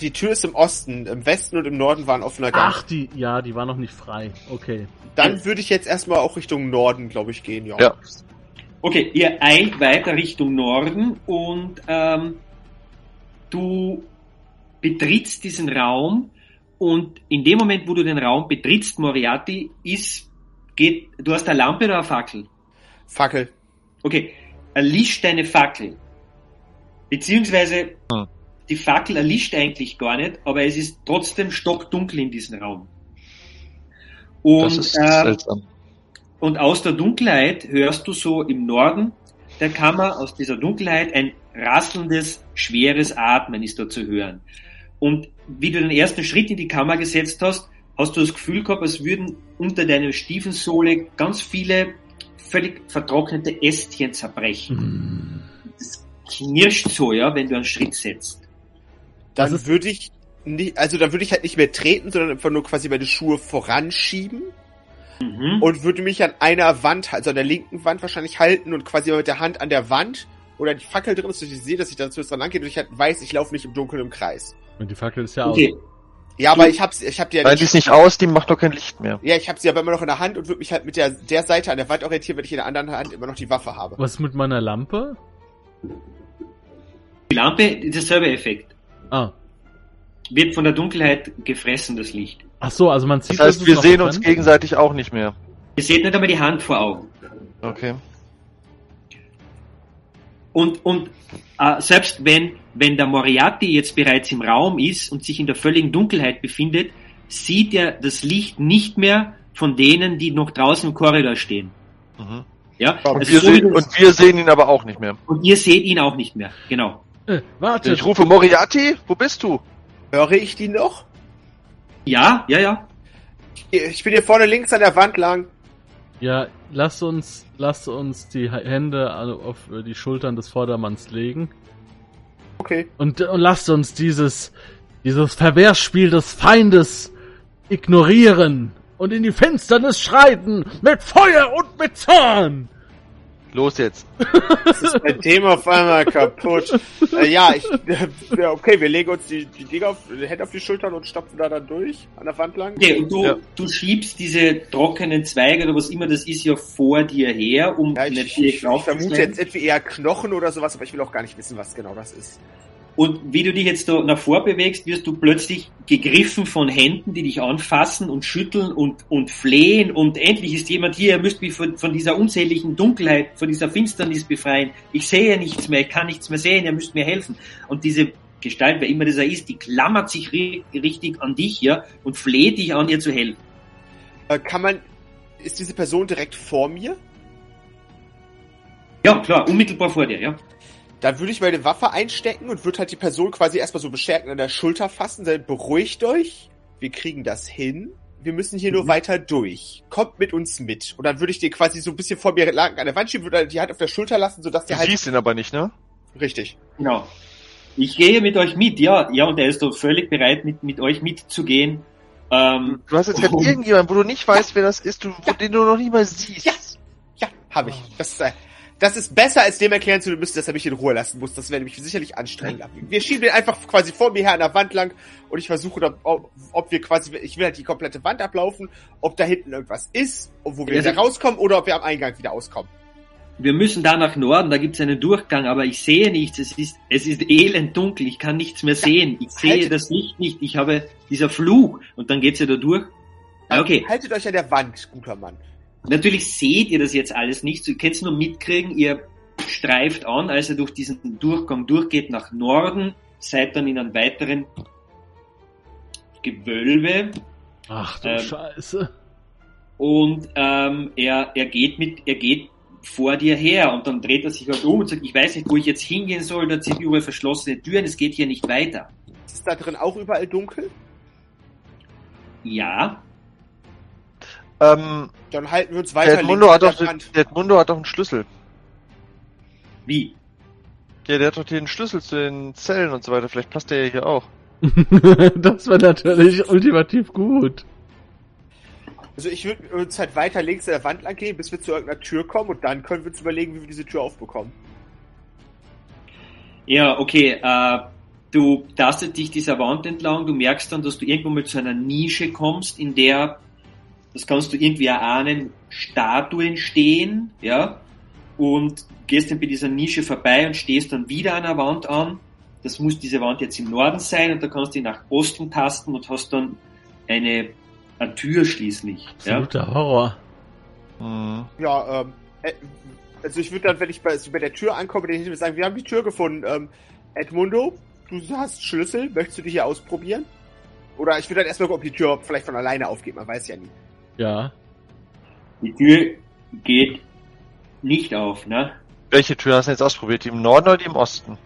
Die Tür ist im Osten, im Westen und im Norden war ein offener Gang. Ach, die, ja, die war noch nicht frei. Okay. Dann würde ich jetzt erstmal auch Richtung Norden, glaube ich, gehen, ja. ja. Okay, ihr eilt weiter Richtung Norden und ähm, du betrittst diesen Raum und in dem Moment, wo du den Raum betrittst, Moriarty, ist, geht, du hast eine Lampe oder eine Fackel? Fackel. Okay, erlischt deine Fackel. Beziehungsweise, hm. die Fackel erlischt eigentlich gar nicht, aber es ist trotzdem stockdunkel in diesem Raum. Und, das ist äh, seltsam. Und aus der Dunkelheit hörst du so im Norden der Kammer, aus dieser Dunkelheit, ein rasselndes, schweres Atmen ist da zu hören. Und wie du den ersten Schritt in die Kammer gesetzt hast, hast du das Gefühl gehabt, als würden unter deiner Stiefensohle ganz viele völlig vertrocknete Ästchen zerbrechen. Mm. Das knirscht so, ja, wenn du einen Schritt setzt. Dann würde ich nicht, also dann würde ich halt nicht mehr treten, sondern einfach nur quasi meine Schuhe voranschieben. Mhm. Und würde mich an einer Wand, also an der linken Wand wahrscheinlich halten und quasi mit der Hand an der Wand oder die Fackel drin ist, dass ich sehe, dass ich dann zumindest dran lang gehe und ich halt weiß, ich laufe nicht im Dunkeln im Kreis. Und die Fackel ist ja okay. aus. Ja, aber ich hab's, ich hab die ja Nein, die ist nicht aus, die macht doch kein Licht mehr. Ja, ich hab sie aber immer noch in der Hand und würde mich halt mit der, der Seite an der Wand orientieren, wenn ich in der anderen Hand immer noch die Waffe habe. Was mit meiner Lampe? Die Lampe ist derselbe Effekt. Ah. Wird von der Dunkelheit gefressen, das Licht. Ach so, also man sieht Das heißt, wir sehen uns gegenseitig auch nicht mehr. Ihr seht nicht einmal die Hand vor Augen. Okay. Und, und äh, selbst wenn, wenn der Moriarty jetzt bereits im Raum ist und sich in der völligen Dunkelheit befindet, sieht er das Licht nicht mehr von denen, die noch draußen im Korridor stehen. Mhm. Ja, und, also wir so sehen, und wir sehen ihn aber auch nicht mehr. Und ihr seht ihn auch nicht mehr, genau. Äh, warte. Ich rufe Moriarty, wo bist du? Höre ich die noch? Ja, ja, ja. Ich bin hier vorne links an der Wand lang. Ja, lass uns, lass uns die Hände auf die Schultern des Vordermanns legen. Okay. Und, und lasst uns dieses, dieses Verwehrsspiel des Feindes ignorieren und in die Finsternis schreiten mit Feuer und mit Zorn. Los jetzt. Das ist mein Thema auf einmal kaputt. Äh, ja, ich, äh, okay, wir legen uns die, die Dinger auf, die Hände auf die Schultern und stopfen da dann durch, an der Wand lang. Okay, und du, ja. du schiebst diese trockenen Zweige oder was immer das ist ja vor dir her, um ja, ich, nicht ich, ich, ich vermute jetzt etwa eher Knochen oder sowas, aber ich will auch gar nicht wissen, was genau das ist. Und wie du dich jetzt da nach vor bewegst, wirst du plötzlich gegriffen von Händen, die dich anfassen und schütteln und, und flehen und endlich ist jemand hier, er müsst mich von, von dieser unzähligen Dunkelheit, von dieser Finsternis befreien. Ich sehe nichts mehr, ich kann nichts mehr sehen, ihr müsst mir helfen. Und diese Gestalt, wer immer dieser ist, die klammert sich richtig an dich ja und fleht dich an, ihr zu helfen. Äh, kann man, ist diese Person direkt vor mir? Ja, klar, unmittelbar vor dir, ja. Dann würde ich meine Waffe einstecken und würde halt die Person quasi erstmal so bestärken an der Schulter fassen, dann beruhigt euch, wir kriegen das hin, wir müssen hier mhm. nur weiter durch. Kommt mit uns mit. Und dann würde ich dir quasi so ein bisschen vor mir lang an der Wand schieben, würde die Hand auf der Schulter lassen, sodass der halt... Du siehst ihn aber nicht, ne? Richtig. Genau. Ich gehe mit euch mit, ja. Ja, und er ist doch völlig bereit, mit, mit euch mitzugehen. Ähm, du hast jetzt gerade irgendjemanden, wo du nicht weißt, wer das ist, du, ja. den du noch nicht mal siehst. Ja, ja, habe ich. Das ist, äh, das ist besser, als dem erklären zu müssen, dass er mich in Ruhe lassen muss. Das wäre nämlich sicherlich anstrengend. Wir schieben den einfach quasi vor mir her an der Wand lang und ich versuche, ob, ob wir quasi, ich will halt die komplette Wand ablaufen, ob da hinten irgendwas ist, wo wir wieder rauskommen oder ob wir am Eingang wieder auskommen. Wir müssen da nach Norden, da gibt es einen Durchgang, aber ich sehe nichts. Es ist, es ist elend dunkel, ich kann nichts mehr sehen. Ich sehe haltet, das Licht nicht, ich habe dieser Fluch und dann geht's ja da durch. Okay. Haltet euch an der Wand, guter Mann. Natürlich seht ihr das jetzt alles nicht, ihr könnt es nur mitkriegen, ihr streift an, als er durch diesen Durchgang durchgeht nach Norden, seid dann in einem weiteren Gewölbe. Ach du ähm, Scheiße. Und ähm, er, er geht mit, er geht vor dir her und dann dreht er sich halt um und sagt, ich weiß nicht, wo ich jetzt hingehen soll, da sind überall verschlossene Türen, es geht hier nicht weiter. Ist da drin auch überall dunkel? Ja. Ähm, Dann halten wir uns weiter. Der Edmundo, hat doch, der Edmundo hat doch einen Schlüssel. Wie? Ja, der hat doch den Schlüssel zu den Zellen und so weiter. Vielleicht passt der ja hier auch. das wäre natürlich ultimativ gut. Also ich würde uns halt weiter links an der Wand lang gehen, bis wir zu irgendeiner Tür kommen und dann können wir uns überlegen, wie wir diese Tür aufbekommen. Ja, okay. Äh, du tastet dich dieser Wand entlang, du merkst dann, dass du irgendwo mal zu einer Nische kommst, in der das kannst du irgendwie erahnen, Statuen stehen, ja, und gehst dann bei dieser Nische vorbei und stehst dann wieder an der Wand an. Das muss diese Wand jetzt im Norden sein und da kannst du nach Osten tasten und hast dann eine, eine Tür schließlich. Absoluter ja? Horror. Mhm. Ja, ähm, äh, also ich würde dann, wenn ich bei, bei der Tür ankomme, den hinten sagen, wir haben die Tür gefunden. Ähm, Edmundo, du hast Schlüssel, möchtest du die hier ausprobieren? Oder ich würde dann erstmal gucken, ob die Tür vielleicht von alleine aufgeht, man weiß ja nie. Ja. Die Tür geht nicht auf, ne? Welche Tür hast du jetzt ausprobiert? Die im Norden oder die im Osten?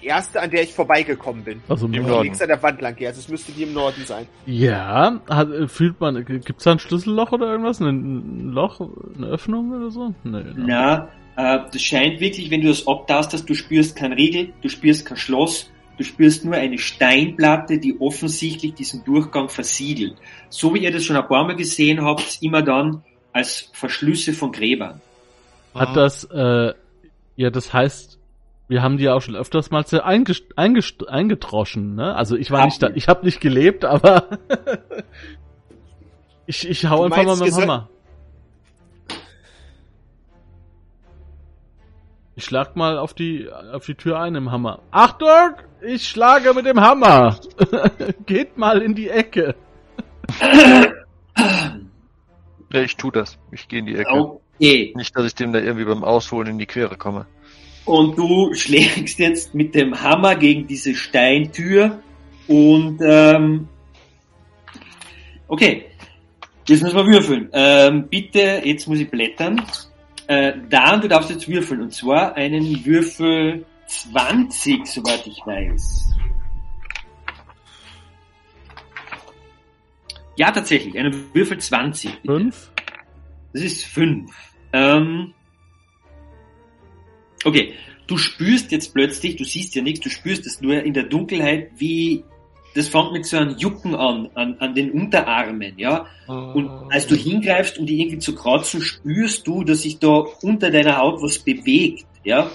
Die erste, an der ich vorbeigekommen bin. Also im die Norden. links an der Wand lang gehe. Also es müsste die im Norden sein. Ja, hat, fühlt man, gibt's da ein Schlüsselloch oder irgendwas? Ein, Loch, eine Öffnung oder so? Nee, Na, äh, das scheint wirklich, wenn du das abtastest, du spürst kein Riegel, du spürst kein Schloss, Du spürst nur eine Steinplatte, die offensichtlich diesen Durchgang versiegelt. So wie ihr das schon ein paar Mal gesehen habt, immer dann als Verschlüsse von Gräbern. Hat mhm. das, äh, ja, das heißt, wir haben die ja auch schon öfters mal eingetroschen, ne? Also ich war hab nicht da, ich habe nicht gelebt, aber ich, ich hau du einfach mal mit dem Hammer. Ich schlag mal auf die, auf die Tür ein im Hammer. Achtung! Ich schlage mit dem Hammer! Geht mal in die Ecke! ja, ich tu das. Ich gehe in die Ecke. Okay. Nicht, dass ich dem da irgendwie beim Ausholen in die Quere komme. Und du schlägst jetzt mit dem Hammer gegen diese Steintür und ähm, okay. Jetzt müssen wir würfeln. Ähm, bitte, jetzt muss ich blättern. Äh, Dan, du darfst jetzt würfeln. Und zwar einen Würfel 20, soweit ich weiß. Ja, tatsächlich. Einen Würfel 20. Bitte. Fünf? Das ist 5. Ähm, okay, du spürst jetzt plötzlich, du siehst ja nichts, du spürst es nur in der Dunkelheit, wie das fängt mit so einem Jucken an, an, an den Unterarmen, ja. Und als du hingreifst, um die irgendwie zu kratzen, spürst du, dass sich da unter deiner Haut was bewegt, ja.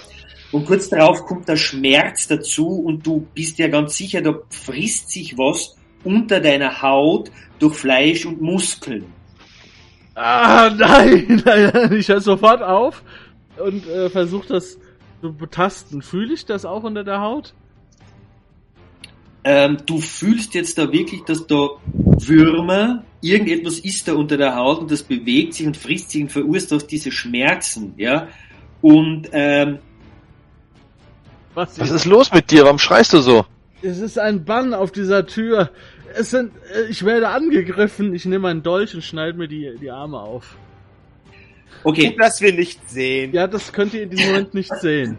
Und kurz darauf kommt der Schmerz dazu und du bist ja ganz sicher, da frisst sich was unter deiner Haut durch Fleisch und Muskeln. Ah, nein, nein, ich höre sofort auf und äh, versuche das zu betasten. Fühle ich das auch unter der Haut? Ähm, du fühlst jetzt da wirklich, dass da Würmer, irgendetwas ist da unter der Haut und das bewegt sich und frisst sich und verursacht diese Schmerzen, ja. Und ähm, was, Was ist los mit dir? Warum schreist du so? Es ist ein Bann auf dieser Tür. Es sind, äh, ich werde angegriffen. Ich nehme einen Dolch und schneide mir die, die Arme auf. Okay. Gut, dass wir nicht sehen. Ja, das könnt ihr in diesem Moment nicht sehen.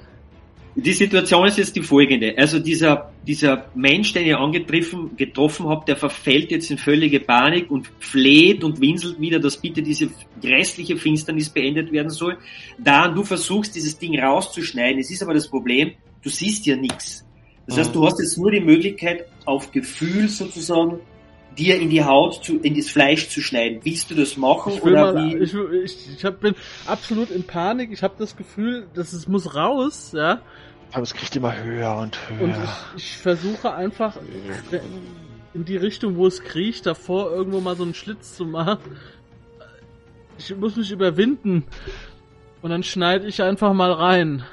Die Situation ist jetzt die folgende. Also dieser, dieser Mensch, den ihr angetroffen getroffen habt, der verfällt jetzt in völlige Panik und fleht und winselt wieder, dass bitte diese grässliche Finsternis beendet werden soll. Da du versuchst, dieses Ding rauszuschneiden. Es ist aber das Problem, du siehst ja nichts. Das heißt, du hast jetzt nur die Möglichkeit, auf Gefühl sozusagen dir in die Haut, zu, in das Fleisch zu schneiden. Willst du das machen ich oder mal, wie? Ich, ich, ich hab, bin absolut in Panik. Ich habe das Gefühl, dass es muss raus, ja. Aber es kriegt immer höher und höher. Und ich, ich versuche einfach in die Richtung, wo es kriecht, davor irgendwo mal so einen Schlitz zu machen. Ich muss mich überwinden. Und dann schneide ich einfach mal rein.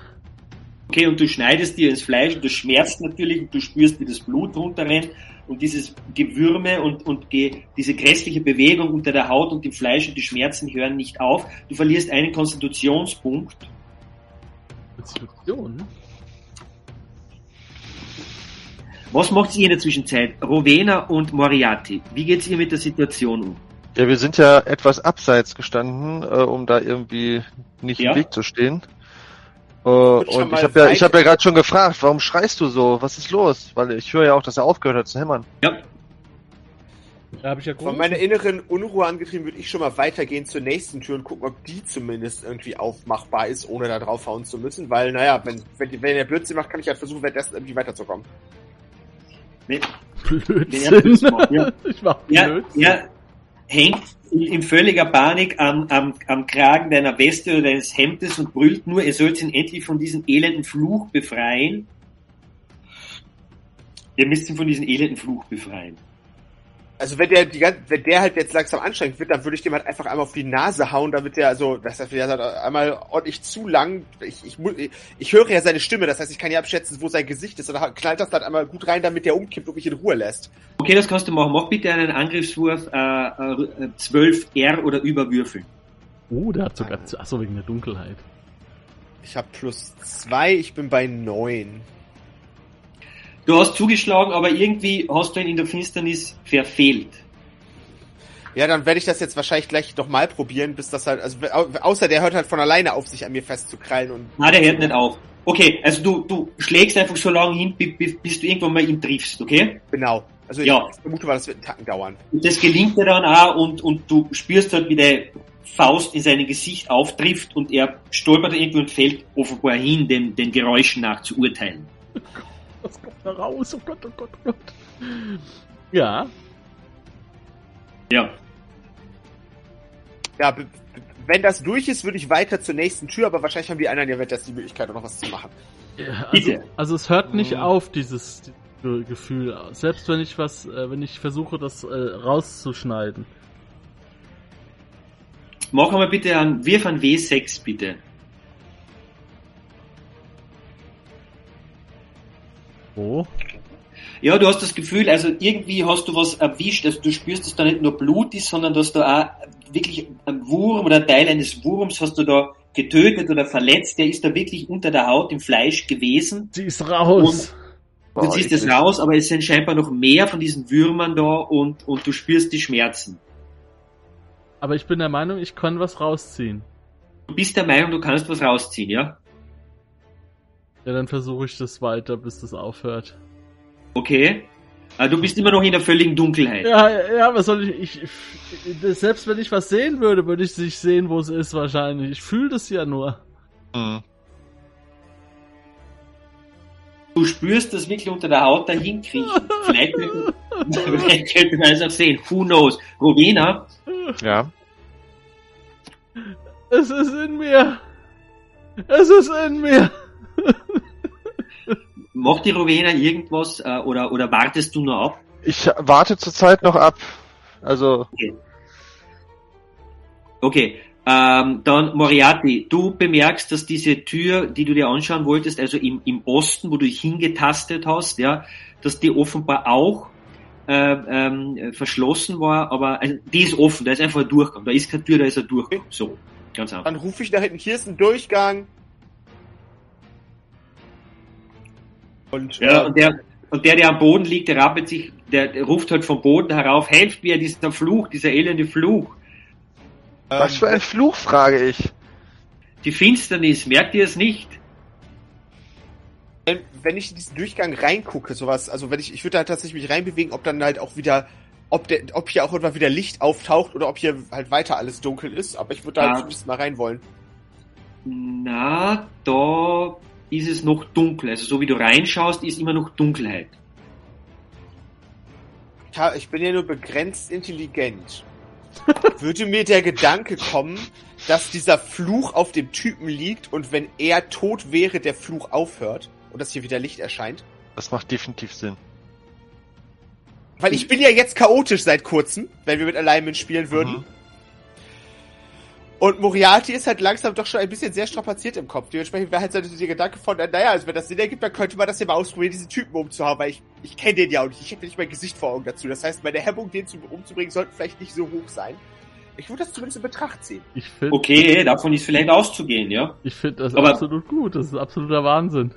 Okay, und du schneidest dir ins Fleisch und das schmerzt natürlich und du spürst, wie das Blut runterrennt und dieses Gewürme und, und ge, diese grässliche Bewegung unter der Haut und dem Fleisch und die Schmerzen hören nicht auf. Du verlierst einen Konstitutionspunkt. Konstitution? Was macht ihr in der Zwischenzeit? Rowena und Moriarty, wie geht's ihr mit der Situation um? Ja, wir sind ja etwas abseits gestanden, äh, um da irgendwie nicht ja. im Weg zu stehen. Äh, und ich habe ja, ich hab ja gerade schon gefragt, warum schreist du so? Was ist los? Weil ich höre ja auch, dass er aufgehört hat zu hämmern. Ja. Da habe ich ja Von meiner inneren Unruhe angetrieben, würde ich schon mal weitergehen zur nächsten Tür und gucken, ob die zumindest irgendwie aufmachbar ist, ohne da draufhauen zu müssen. Weil, naja, wenn, wenn, wenn der Blödsinn macht, kann ich halt versuchen, währenddessen irgendwie weiterzukommen. Nee. Blödsinn. Ja. Ich mach Blödsinn. Ja, ja, hängt in völliger Panik am, am, am Kragen deiner Weste oder deines Hemdes und brüllt nur, ihr sollt ihn endlich von diesem elenden Fluch befreien. Ihr müsst ihn von diesem elenden Fluch befreien. Also wenn der, die, wenn der halt jetzt langsam anstrengend wird, dann würde ich dem halt einfach einmal auf die Nase hauen, damit der, also, das heißt, der halt einmal ordentlich zu lang, ich, ich, ich höre ja seine Stimme, das heißt, ich kann ja abschätzen, wo sein Gesicht ist, und dann knallt das dann einmal gut rein, damit der umkippt und mich in Ruhe lässt. Okay, das kannst du machen. Mach bitte einen Angriffswurf, äh, äh, 12 R oder überwürfeln. Oh, der hat sogar, achso, wegen der Dunkelheit. Ich habe plus zwei, ich bin bei neun. Du hast zugeschlagen, aber irgendwie hast du ihn in der Finsternis verfehlt. Ja, dann werde ich das jetzt wahrscheinlich gleich noch mal probieren, bis das halt, also außer der hört halt von alleine auf, sich an mir festzukrallen und. Na, der hört nicht auf. Okay, also du, du schlägst einfach so lange hin, bis du irgendwann mal ihn triffst, okay? Genau. Also ja. ich vermute mal, das wird einen Tacken dauern. Und das gelingt dir dann auch und, und du spürst halt, wie der Faust in sein Gesicht auftrifft und er stolpert irgendwo und fällt offenbar hin, den, den Geräuschen nach zu urteilen. Was kommt da raus? Oh Gott, oh Gott, oh Gott. Ja. Ja. Ja, wenn das durch ist, würde ich weiter zur nächsten Tür, aber wahrscheinlich haben die anderen ja währenddessen die Möglichkeit, noch was zu machen. Ja, also, also, es hört nicht mhm. auf, dieses Gefühl. Selbst wenn ich was, äh, wenn ich versuche, das äh, rauszuschneiden. Mach mal bitte einen Wirf an W6, bitte. Wo? Ja, du hast das Gefühl, also irgendwie hast du was erwischt, also du spürst, dass da nicht nur Blut ist, sondern dass da auch wirklich ein Wurm oder ein Teil eines Wurms hast du da getötet oder verletzt, der ist da wirklich unter der Haut im Fleisch gewesen. Sie ist raus. Und du ziehst es raus, aber es sind scheinbar noch mehr von diesen Würmern da und, und du spürst die Schmerzen. Aber ich bin der Meinung, ich kann was rausziehen. Du bist der Meinung, du kannst was rausziehen, ja? Ja, dann versuche ich das weiter, bis das aufhört. Okay. Ah, du bist immer noch in der völligen Dunkelheit. Ja, ja, was soll ich, ich, selbst wenn ich was sehen würde, würde ich nicht sehen, wo es ist wahrscheinlich. Ich fühle das ja nur. Mhm. Du spürst das wirklich unter der Haut dahin kriechen. Vielleicht, vielleicht könnte man es auch sehen. Who knows? Rowena? Ja. Es ist in mir. Es ist in mir. Macht die Rowena irgendwas äh, oder, oder wartest du nur ab? Ich warte zurzeit noch ab. Also. Okay. okay. Ähm, dann Moriarty, du bemerkst, dass diese Tür, die du dir anschauen wolltest, also im, im Osten, wo du dich hingetastet hast, ja, dass die offenbar auch äh, ähm, verschlossen war, aber also, die ist offen, da ist einfach ein Durchgang, da ist keine Tür, da ist ein Durchgang. So, ganz einfach. Dann rufe ich da hinten, hier ist ein Durchgang. Und, ja, und der, und der, der am Boden liegt, der rappelt sich, der, der ruft halt vom Boden herauf, helft mir, dieser Fluch, dieser elende Fluch. Was für ein Fluch, frage ich. Die Finsternis, merkt ihr es nicht? Wenn ich in diesen Durchgang reingucke, sowas, also wenn ich, ich würde da tatsächlich mich reinbewegen, ob dann halt auch wieder, ob der, ob hier auch irgendwann wieder Licht auftaucht oder ob hier halt weiter alles dunkel ist, aber ich würde da ah. zumindest mal rein wollen. Na, da ist es noch dunkel. Also so wie du reinschaust, ist immer noch Dunkelheit. Ja, ich bin ja nur begrenzt intelligent. Würde mir der Gedanke kommen, dass dieser Fluch auf dem Typen liegt und wenn er tot wäre, der Fluch aufhört und dass hier wieder Licht erscheint? Das macht definitiv Sinn. Weil ich bin ja jetzt chaotisch seit kurzem, wenn wir mit Alignment spielen würden. Mhm. Und Moriarty ist halt langsam doch schon ein bisschen sehr strapaziert im Kopf. Dementsprechend wäre halt so der Gedanke von, naja, also wenn das Sinn ergibt, dann könnte man das ja mal ausprobieren, diesen Typen umzuhauen, weil ich, ich kenne den ja auch nicht. Ich hätte nicht mein Gesicht vor Augen dazu. Das heißt, meine Hemmung, den zu, umzubringen, sollten vielleicht nicht so hoch sein. Ich würde das zumindest in Betracht ziehen. Ich find, okay, davon ist vielleicht auszugehen, ja? Ich finde das Aber absolut gut. Das ist absoluter Wahnsinn.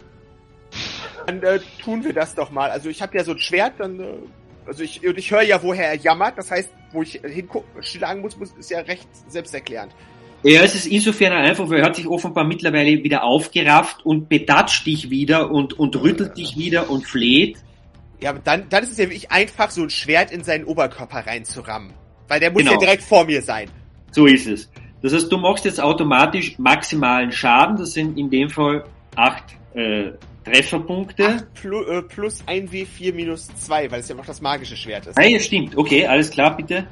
Dann äh, tun wir das doch mal. Also ich habe ja so ein Schwert, dann äh, also ich, und ich höre ja, woher er jammert. Das heißt, wo ich hingucken, schlagen muss, muss, ist ja recht selbsterklärend. Ja, es ist insofern einfach, weil er hat sich offenbar mittlerweile wieder aufgerafft und bedatscht dich wieder und, und rüttelt dich wieder und fleht. Ja, aber dann, dann ist es ja wirklich einfach, so ein Schwert in seinen Oberkörper reinzurammen. Weil der muss genau. ja direkt vor mir sein. So ist es. Das heißt, du machst jetzt automatisch maximalen Schaden. Das sind in dem Fall acht äh, Trefferpunkte. 8 plus, äh, plus 1W4 minus 2, weil es ja noch das magische Schwert ist. Ah, ja, stimmt. Okay, alles klar, bitte.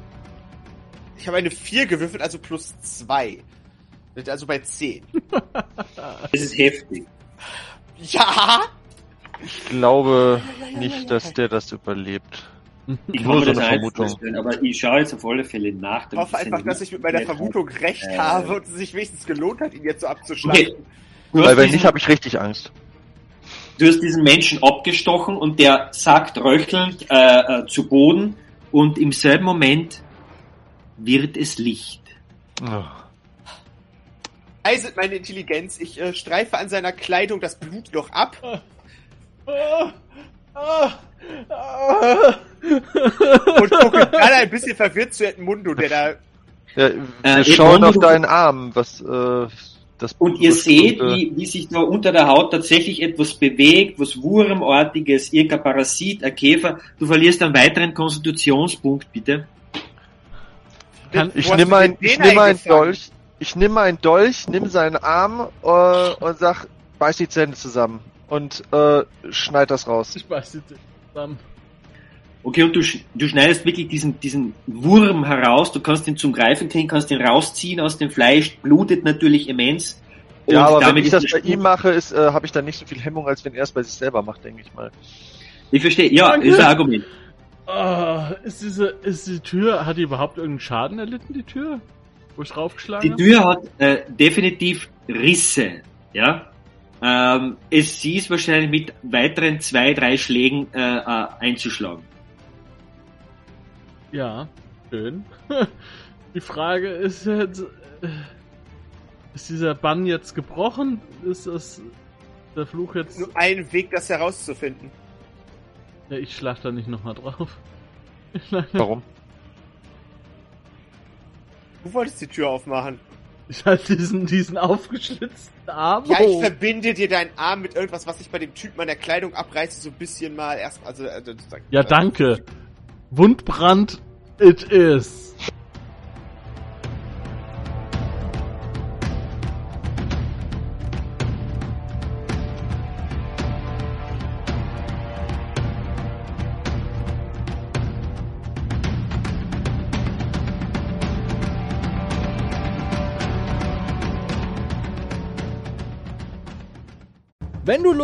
Ich habe eine 4 gewürfelt, also plus 2. Also bei 10. Das ist heftig. Ja! Ich glaube nicht, dass der das überlebt. Ich Nur so eine Vermutung. Aber ich schaue jetzt auf alle Fälle nach. Ich hoffe einfach, dass ich mit meiner Vermutung recht äh, habe und es sich wenigstens gelohnt hat, ihn jetzt so abzuschlagen. Okay. Weil wenn nicht, habe ich richtig Angst. Du hast diesen Menschen abgestochen und der sackt röchelnd äh, äh, zu Boden und im selben Moment wird es Licht. Oh. Eiset meine Intelligenz. Ich äh, streife an seiner Kleidung das Blut noch ab. und gucke dann ein bisschen verwirrt zu Edmundo, der da. Ja, wir äh, schauen auf deinen Arm, was äh, das Und ihr seht, wie, wie sich da unter der Haut tatsächlich etwas bewegt, was Wurmartiges, irgendein Parasit, ein Käfer. Du verlierst einen weiteren Konstitutionspunkt, bitte. Kann, ich nehme ein, ich nehme ein Dolch, ich nehme einen Dolch, nimm seinen Arm äh, und sag, beiß die Zähne zusammen und äh, schneid das raus. Ich beiß die Zähne zusammen. Okay, und du, du schneidest wirklich diesen, diesen Wurm heraus, du kannst ihn zum Greifen kriegen, kannst ihn rausziehen aus dem Fleisch, blutet natürlich immens. ja, aber wenn ich das bei ihm mache, ist, äh, habe ich dann nicht so viel Hemmung, als wenn er es bei sich selber macht, denke ich mal. Ich verstehe, ja, Danke. ist ein Argument. Uh, ist diese, ist die Tür, hat die überhaupt irgendeinen Schaden erlitten, die Tür? Wo ich draufgeschlagen Die Tür hat äh, definitiv Risse, ja. Ähm, es sie ist wahrscheinlich mit weiteren zwei, drei Schlägen äh, äh, einzuschlagen. Ja, schön. die Frage ist jetzt, äh, ist dieser Bann jetzt gebrochen? Ist das der Fluch jetzt? Nur ein Weg, das herauszufinden. Ja, ich schlag da nicht nochmal drauf. Warum? Du wolltest die Tür aufmachen. Ich halte diesen, diesen aufgeschlitzten Arm. Ja, ich verbinde dir deinen Arm mit irgendwas, was ich bei dem Typ meiner Kleidung abreiße, so ein bisschen mal erst, also, also Ja, danke. Wundbrand, it is.